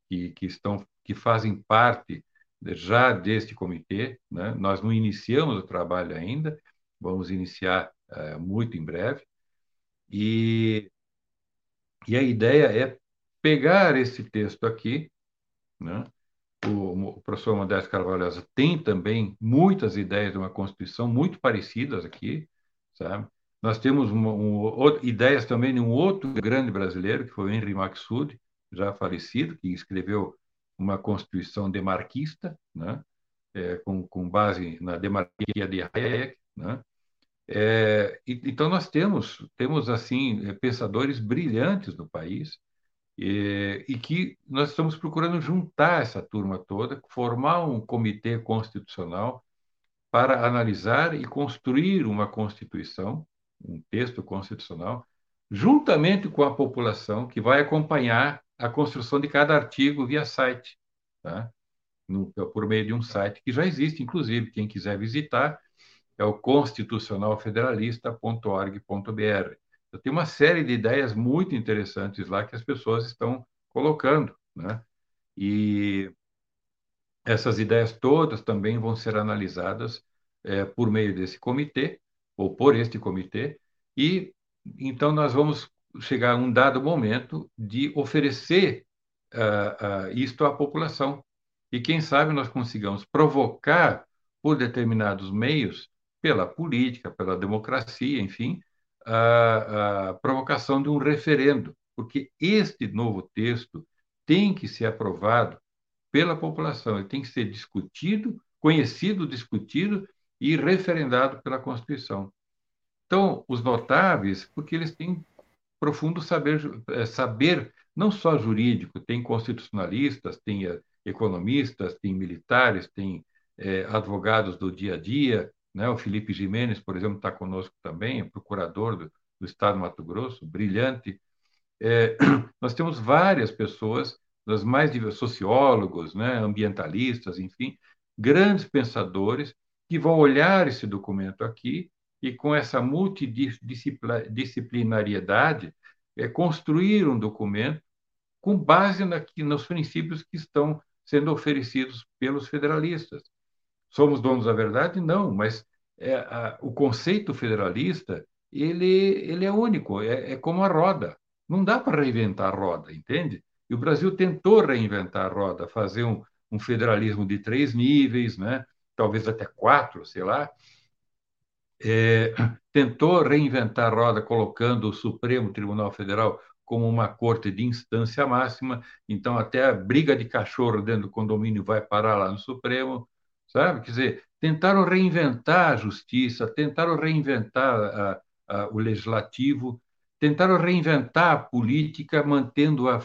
que, que, estão, que fazem parte já deste comitê. Né? Nós não iniciamos o trabalho ainda, vamos iniciar uh, muito em breve. E, e a ideia é pegar esse texto aqui, né? o, o professor Modesto Carvalhosa tem também muitas ideias de uma Constituição muito parecidas aqui, sabe? Nós temos uma, um, ideias também de um outro grande brasileiro, que foi o Henry Maxud, já falecido, que escreveu uma Constituição demarquista, né? É, com, com base na demarquia de Hayek, né? É, então nós temos temos assim pensadores brilhantes no país e, e, que nós estamos procurando juntar essa turma toda, formar um comitê constitucional para analisar e construir uma Constituição, um texto constitucional, juntamente com a população que vai acompanhar a construção de cada artigo via site, tá? No, por meio de um site que já existe, inclusive, quem quiser visitar é o constitucionalfederalista.org.br. Eu tenho uma série de ideias muito interessantes lá que as pessoas estão colocando, né? E essas ideias todas também vão ser analisadas é, por meio desse comitê, ou por este comitê, e então nós vamos chegar a um dado momento de oferecer uh, uh, isto à população. E quem sabe nós consigamos provocar por determinados meios, pela política, pela democracia, enfim, a, a provocação de um referendo, porque este novo texto tem que ser aprovado pela população, ele tem que ser discutido, conhecido, discutido e referendado pela Constituição. Então, os notáveis, porque eles têm profundo saber, é, saber não só jurídico, tem constitucionalistas, tem é, economistas, tem militares, tem é, advogados do dia a dia, né? O Felipe Jimenez, por exemplo, está conosco também, é procurador do, do Estado do Mato Grosso, brilhante. É, *clears throat* nós temos várias pessoas, das mais sociólogos, né? ambientalistas, enfim, grandes pensadores que vão olhar esse documento aqui e, com essa multidisciplinariedade, é, construir um documento com base na, nos princípios que estão sendo oferecidos pelos federalistas. Somos donos da verdade? Não, mas é, a, o conceito federalista ele, ele é único, é, é como a roda. Não dá para reinventar a roda, entende? E o Brasil tentou reinventar a roda, fazer um, um federalismo de três níveis, né? talvez até quatro, sei lá. É, tentou reinventar a roda, colocando o Supremo Tribunal Federal como uma corte de instância máxima, então até a briga de cachorro dentro do condomínio vai parar lá no Supremo sabe? Quer dizer, tentaram reinventar a justiça, tentaram reinventar a, a, o legislativo, tentaram reinventar a política, mantendo-a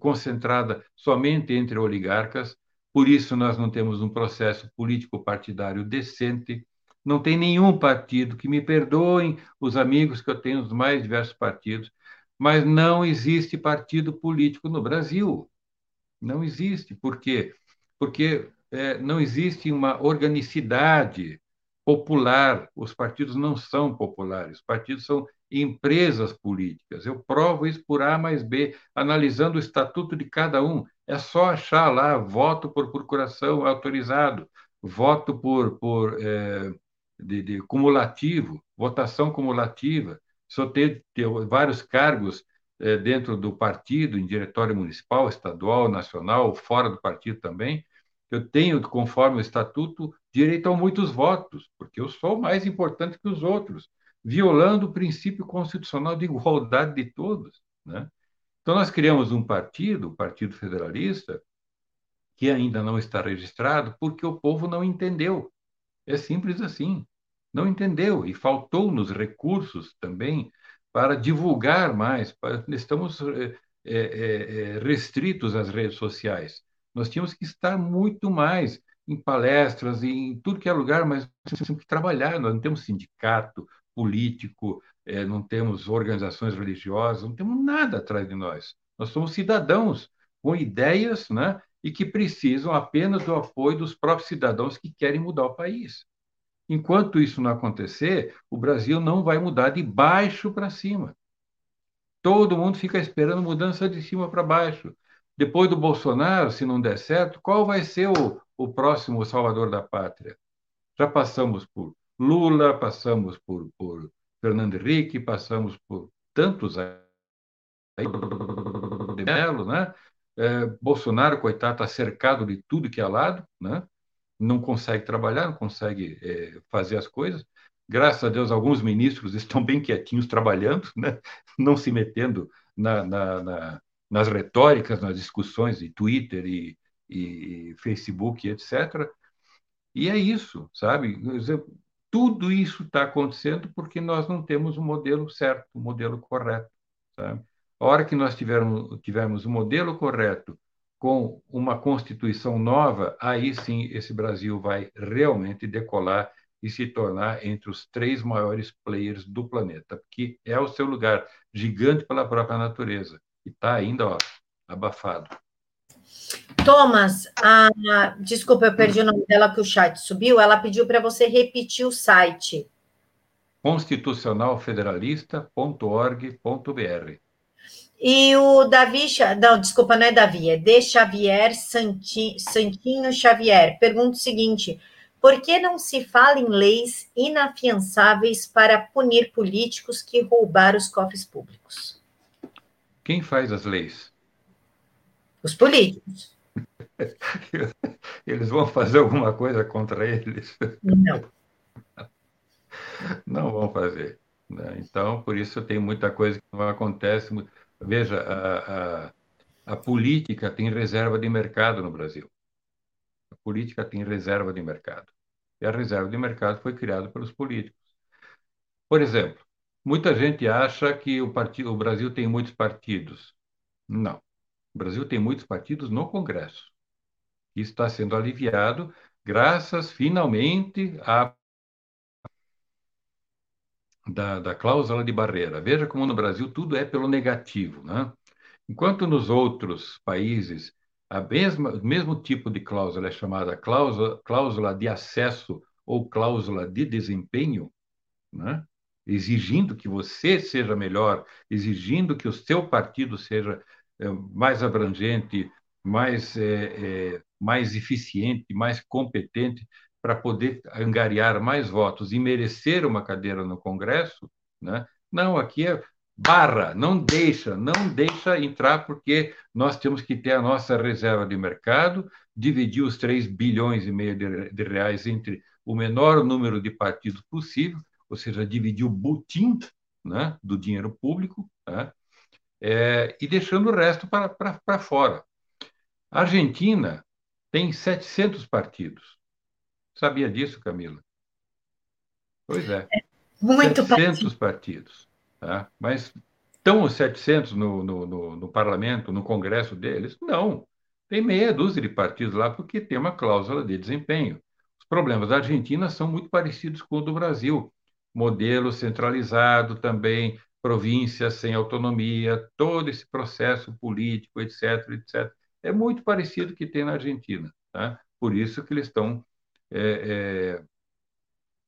concentrada somente entre oligarcas. Por isso, nós não temos um processo político-partidário decente, Não tem nenhum partido, que me perdoem os amigos que eu tenho dos mais diversos partidos, mas não existe partido político no Brasil. Não existe. Por quê? Porque é, não existe uma organicidade popular. Os partidos não são populares. Os partidos são empresas políticas. Eu provo isso por A mais B, analisando o estatuto de cada um. É só achar lá voto por procuração autorizado, voto por, por é, de, de, cumulativo, votação cumulativa. Só ter, ter vários cargos é, dentro do partido, em diretório municipal, estadual, nacional, fora do partido também. Eu tenho, conforme o estatuto, direito a muitos votos, porque eu sou mais importante que os outros violando o princípio constitucional de igualdade de todos. Né? Então, nós criamos um partido, o Partido Federalista, que ainda não está registrado porque o povo não entendeu. É simples assim. Não entendeu e faltou-nos recursos também para divulgar mais. Para, estamos é, é, restritos às redes sociais. Nós tínhamos que estar muito mais em palestras, em tudo que é lugar, mas temos que trabalhar. Nós não temos sindicato, político, é, não temos organizações religiosas, não temos nada atrás de nós. Nós somos cidadãos com ideias né, e que precisam apenas do apoio dos próprios cidadãos que querem mudar o país. Enquanto isso não acontecer, o Brasil não vai mudar de baixo para cima. Todo mundo fica esperando mudança de cima para baixo. Depois do Bolsonaro, se não der certo, qual vai ser o, o próximo salvador da pátria? Já passamos por Lula, passamos por, por Fernando Henrique, passamos por tantos aí, né? É, Bolsonaro, coitado, está cercado de tudo que é lado, né? não consegue trabalhar, não consegue é, fazer as coisas. Graças a Deus, alguns ministros *laughs* estão bem quietinhos trabalhando, né? não se metendo na, na, na, nas retóricas, nas discussões de Twitter e, e Facebook, etc. E é isso, sabe? Tudo isso está acontecendo porque nós não temos um modelo certo, um modelo correto. Sabe? A hora que nós tivermos, tivermos um modelo correto com uma Constituição nova, aí sim esse Brasil vai realmente decolar e se tornar entre os três maiores players do planeta, que é o seu lugar, gigante pela própria natureza, e está ainda ó, abafado. Thomas, a, desculpa, eu perdi o nome dela que o chat subiu. Ela pediu para você repetir o site. constitucionalfederalista.org.br. E o Davi, não, desculpa, não é Davi, é De Xavier Santi, Santinho Xavier. Pergunta o seguinte: por que não se fala em leis inafiançáveis para punir políticos que roubaram os cofres públicos? Quem faz as leis? Os políticos. *laughs* Eles vão fazer alguma coisa contra eles? Não. Não vão fazer. Né? Então, por isso tem muita coisa que não acontece. Veja, a, a, a política tem reserva de mercado no Brasil. A política tem reserva de mercado. E a reserva de mercado foi criada pelos políticos. Por exemplo, muita gente acha que o, partido, o Brasil tem muitos partidos. Não. O Brasil tem muitos partidos no Congresso. Isso está sendo aliviado graças, finalmente, à da, da cláusula de barreira. Veja como no Brasil tudo é pelo negativo. Né? Enquanto nos outros países a mesma, o mesmo tipo de cláusula é chamada cláusula, cláusula de acesso ou cláusula de desempenho, né? exigindo que você seja melhor, exigindo que o seu partido seja é, mais abrangente, mais, é, é, mais eficiente, mais competente para poder angariar mais votos e merecer uma cadeira no Congresso, né? Não, aqui é barra, não deixa, não deixa entrar porque nós temos que ter a nossa reserva de mercado, dividir os 3 bilhões e meio de, de reais entre o menor número de partidos possível, ou seja, dividir o butim né, do dinheiro público, né, é, e deixando o resto para fora. A Argentina tem 700 partidos. Sabia disso, Camila? Pois é. é muito 700 partido. partidos. Tá? Mas estão os 700 no, no, no, no parlamento, no congresso deles? Não. Tem meia dúzia de partidos lá porque tem uma cláusula de desempenho. Os problemas da Argentina são muito parecidos com o do Brasil. Modelo centralizado também, províncias sem autonomia, todo esse processo político, etc, etc. É muito parecido com o que tem na Argentina. Tá? Por isso que eles estão é, é,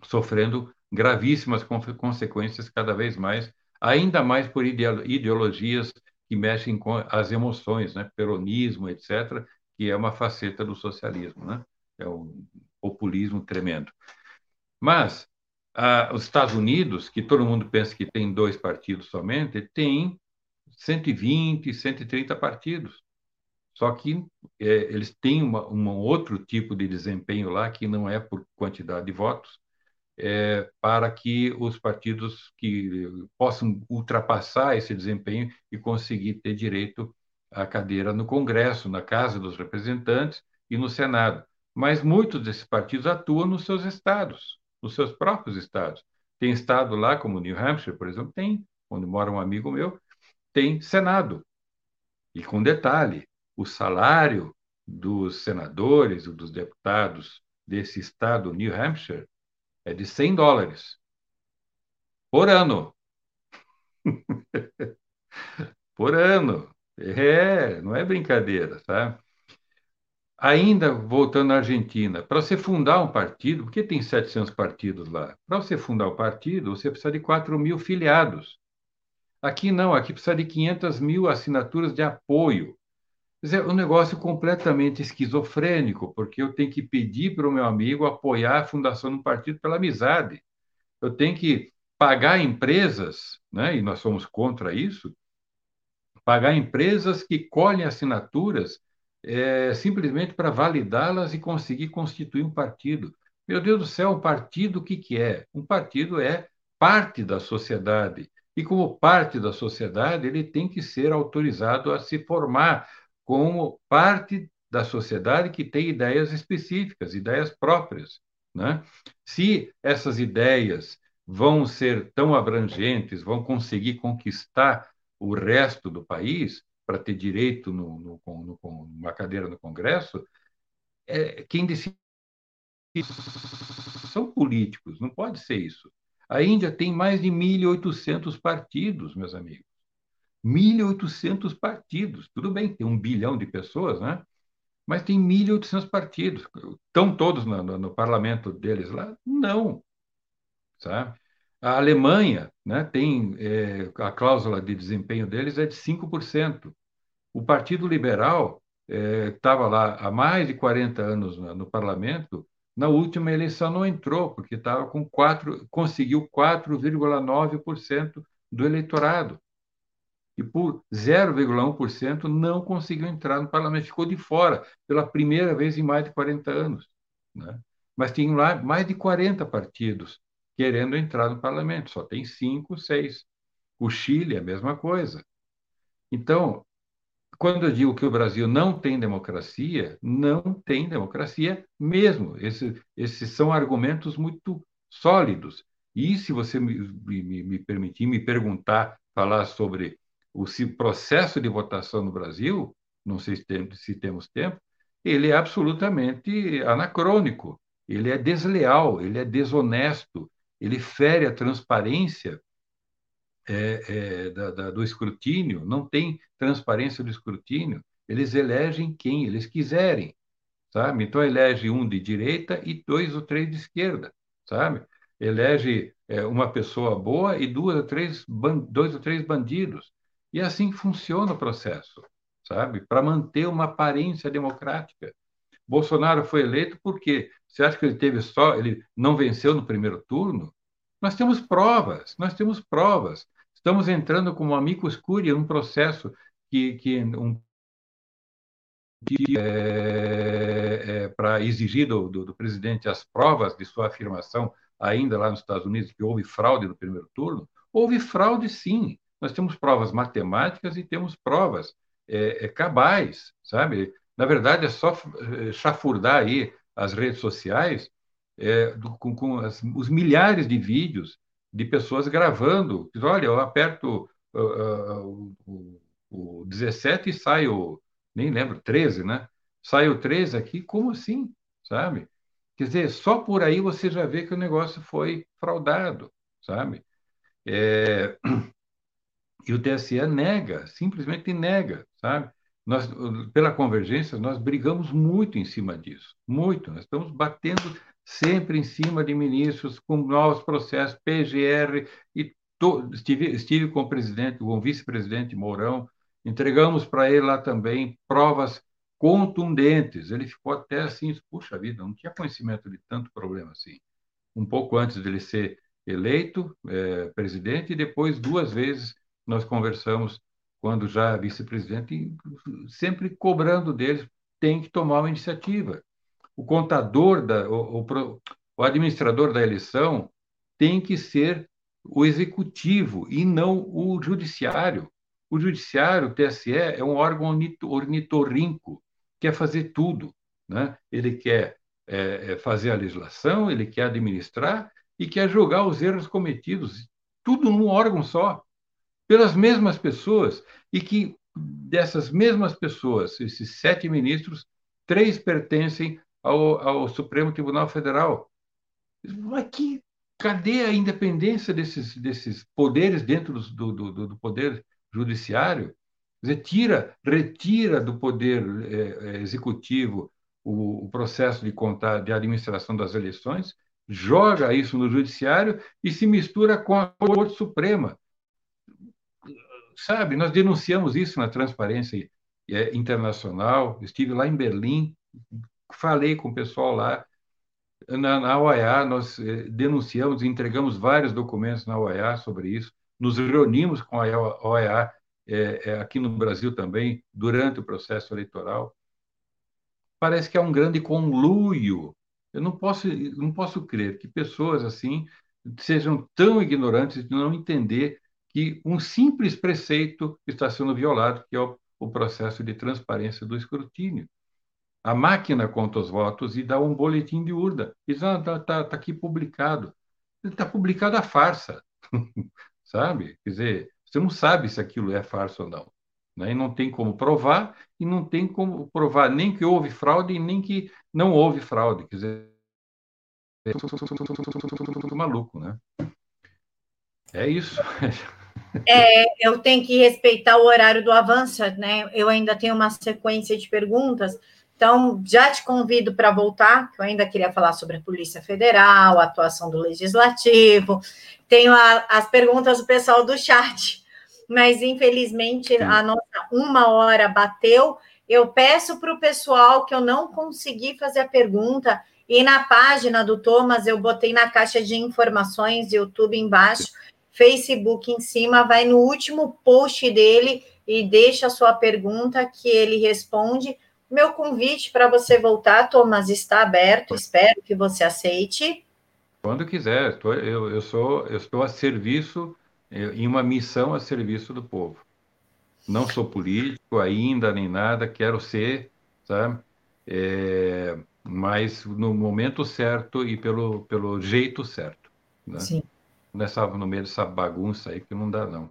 sofrendo gravíssimas consequências cada vez mais, ainda mais por ideologias que mexem com as emoções, né? peronismo, etc., que é uma faceta do socialismo, né? é um populismo tremendo. Mas os Estados Unidos, que todo mundo pensa que tem dois partidos somente, tem 120, 130 partidos. Só que é, eles têm uma, um outro tipo de desempenho lá, que não é por quantidade de votos, é, para que os partidos que possam ultrapassar esse desempenho e conseguir ter direito à cadeira no Congresso, na Casa dos Representantes e no Senado. Mas muitos desses partidos atuam nos seus estados, nos seus próprios estados. Tem estado lá, como New Hampshire, por exemplo, tem, onde mora um amigo meu, tem Senado. E com detalhe, o salário dos senadores e dos deputados desse estado, New Hampshire, é de 100 dólares por ano. *laughs* por ano. É, não é brincadeira, tá? Ainda voltando à Argentina, para você fundar um partido, porque tem 700 partidos lá, para você fundar um partido, você precisa de 4 mil filiados. Aqui não, aqui precisa de 500 mil assinaturas de apoio. É um negócio completamente esquizofrênico, porque eu tenho que pedir para o meu amigo apoiar a fundação do partido pela amizade. Eu tenho que pagar empresas, né, e nós somos contra isso, pagar empresas que colhem assinaturas é, simplesmente para validá-las e conseguir constituir um partido. Meu Deus do céu, um partido o que, que é? Um partido é parte da sociedade. E como parte da sociedade, ele tem que ser autorizado a se formar como parte da sociedade que tem ideias específicas, ideias próprias. Né? Se essas ideias vão ser tão abrangentes, vão conseguir conquistar o resto do país para ter direito no, no, no, numa cadeira no Congresso, é, quem decide são políticos, não pode ser isso. A Índia tem mais de 1.800 partidos, meus amigos. 1.800 partidos. Tudo bem, tem um bilhão de pessoas, né? Mas tem 1.800 partidos. Estão todos no, no, no, parlamento deles lá? Não. Sabe? A Alemanha né, tem é, a cláusula de desempenho deles é de 5%. O Partido Liberal estava é, lá há mais de 40 anos no, no parlamento, na última eleição não entrou, porque estava com 4, conseguiu 4,9% do eleitorado e por 0,1% não conseguiu entrar no parlamento, ficou de fora pela primeira vez em mais de 40 anos. Né? Mas tem lá mais de 40 partidos querendo entrar no parlamento, só tem cinco, seis. O Chile é a mesma coisa. Então, quando eu digo que o Brasil não tem democracia, não tem democracia mesmo. Esse, esses são argumentos muito sólidos. E se você me, me, me permitir me perguntar, falar sobre o processo de votação no Brasil, não sei se, tem, se temos tempo, ele é absolutamente anacrônico, ele é desleal, ele é desonesto, ele fere a transparência é, é, da, da, do escrutínio, não tem transparência do escrutínio, eles elegem quem eles quiserem, sabe? Então elege um de direita e dois ou três de esquerda, sabe? Elege é, uma pessoa boa e duas ou três, dois ou três bandidos. E é assim funciona o processo, sabe? Para manter uma aparência democrática. Bolsonaro foi eleito porque você acha que ele teve só, ele não venceu no primeiro turno? Nós temos provas, nós temos provas. Estamos entrando como amicus curiae num processo que, que um é, é, para exigir do, do, do, presidente as provas de sua afirmação, ainda lá nos Estados Unidos, que houve fraude no primeiro turno, houve fraude sim. Nós temos provas matemáticas e temos provas é, é, cabais, sabe? Na verdade, é só é, chafurdar aí as redes sociais é, do, com, com as, os milhares de vídeos de pessoas gravando. Diz, Olha, eu aperto uh, uh, o, o 17 e sai o, nem lembro, 13, né? Sai o 13 aqui, como assim? Sabe? Quer dizer, só por aí você já vê que o negócio foi fraudado, sabe? É... *clears throat* E o TSE nega, simplesmente nega, sabe? Nós, pela convergência, nós brigamos muito em cima disso, muito. Nós estamos batendo sempre em cima de ministros com novos processos, PGR, e to, estive, estive com o presidente, com o vice-presidente Mourão, entregamos para ele lá também provas contundentes. Ele ficou até assim, puxa vida, não tinha conhecimento de tanto problema assim. Um pouco antes dele ser eleito é, presidente, e depois, duas vezes, nós conversamos, quando já vice-presidente, sempre cobrando deles, tem que tomar uma iniciativa. O contador, da, o, o, o administrador da eleição tem que ser o executivo e não o judiciário. O judiciário, o TSE, é um órgão ornitorrinco, quer fazer tudo. Né? Ele quer é, é, fazer a legislação, ele quer administrar e quer julgar os erros cometidos, tudo num órgão só, pelas mesmas pessoas, e que dessas mesmas pessoas, esses sete ministros, três pertencem ao, ao Supremo Tribunal Federal. Mas que, cadê a independência desses, desses poderes dentro do, do, do poder judiciário? Quer dizer, tira, retira do poder é, é, executivo o, o, processo de contar, de administração das eleições, joga isso no judiciário e se mistura com a Corte Suprema. Sabe, nós denunciamos isso na transparência é, internacional. Estive lá em Berlim, falei com o pessoal lá. Na, na OEA, nós é, denunciamos, entregamos vários documentos na OEA sobre isso. Nos reunimos com a OEA é, é, aqui no Brasil também, durante o processo eleitoral. Parece que é um grande conluio. Eu não posso, não posso crer que pessoas assim sejam tão ignorantes de não entender que um simples preceito está sendo violado, que é o, o processo de transparência do escrutínio. A máquina conta os votos e dá um boletim de urna. Isso está tá, tá aqui publicado. Está publicada a farsa, *laughs* sabe? Quer dizer, você não sabe se aquilo é farsa ou não. Né? E não tem como provar, e não tem como provar nem que houve fraude nem que não houve fraude. Quer dizer, é maluco, né? É isso. *laughs* É, eu tenho que respeitar o horário do avanço, né? Eu ainda tenho uma sequência de perguntas, então já te convido para voltar, que eu ainda queria falar sobre a Polícia Federal, a atuação do Legislativo, tenho a, as perguntas do pessoal do chat, mas infelizmente a nossa uma hora bateu. Eu peço para o pessoal que eu não consegui fazer a pergunta, e na página do Thomas eu botei na caixa de informações, YouTube embaixo, Facebook em cima, vai no último post dele e deixa a sua pergunta que ele responde. Meu convite para você voltar, Thomas, está aberto, espero que você aceite. Quando quiser, eu, eu, sou, eu estou a serviço, em uma missão a serviço do povo. Não sou político ainda, nem nada, quero ser, sabe? É, mas no momento certo e pelo, pelo jeito certo. Né? Sim. Nessa, no meio dessa bagunça aí que não dá, não.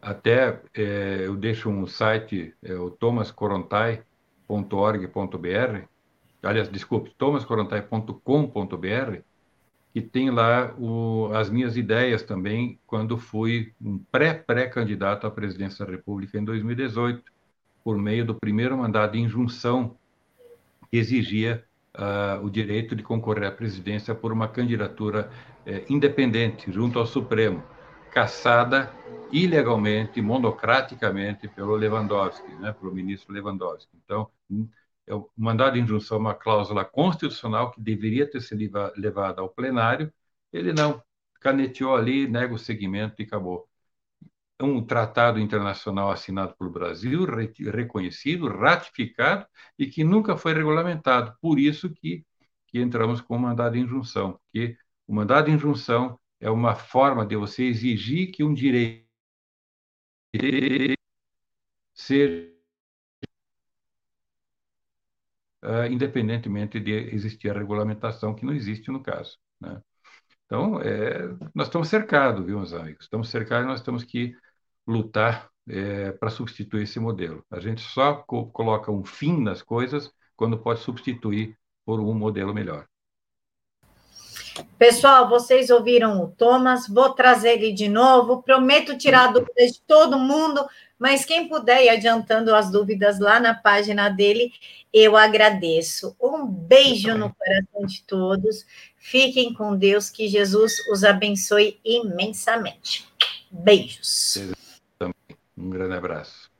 Até é, eu deixo um site, é o thomascorontai.org.br, aliás, desculpe, thomascorontai.com.br, que tem lá o, as minhas ideias também quando fui um pré-pré-candidato à presidência da República em 2018, por meio do primeiro mandado de injunção que exigia uh, o direito de concorrer à presidência por uma candidatura uh, independente junto ao Supremo, caçada ilegalmente, monocraticamente pelo Lewandowski, né, pelo ministro Lewandowski. Então, é o mandado de injunção é uma cláusula constitucional que deveria ter sido levada ao plenário, ele não, caneteou ali, nega o segmento e acabou. Um tratado internacional assinado pelo Brasil, reconhecido, ratificado e que nunca foi regulamentado. Por isso que, que entramos com o mandado de injunção, que o mandado de injunção é uma forma de você exigir que um direito seja uh, independentemente de existir a regulamentação, que não existe no caso. Né? Então, é, nós estamos cercados, viu, meus amigos? Estamos cercados e nós temos que lutar é, para substituir esse modelo. A gente só co coloca um fim nas coisas quando pode substituir por um modelo melhor. Pessoal, vocês ouviram o Thomas, vou trazer ele de novo. Prometo tirar dúvidas de todo mundo, mas quem puder ir adiantando as dúvidas lá na página dele, eu agradeço. Um beijo no coração de todos. Fiquem com Deus, que Jesus os abençoe imensamente. Beijos. Um grande abraço.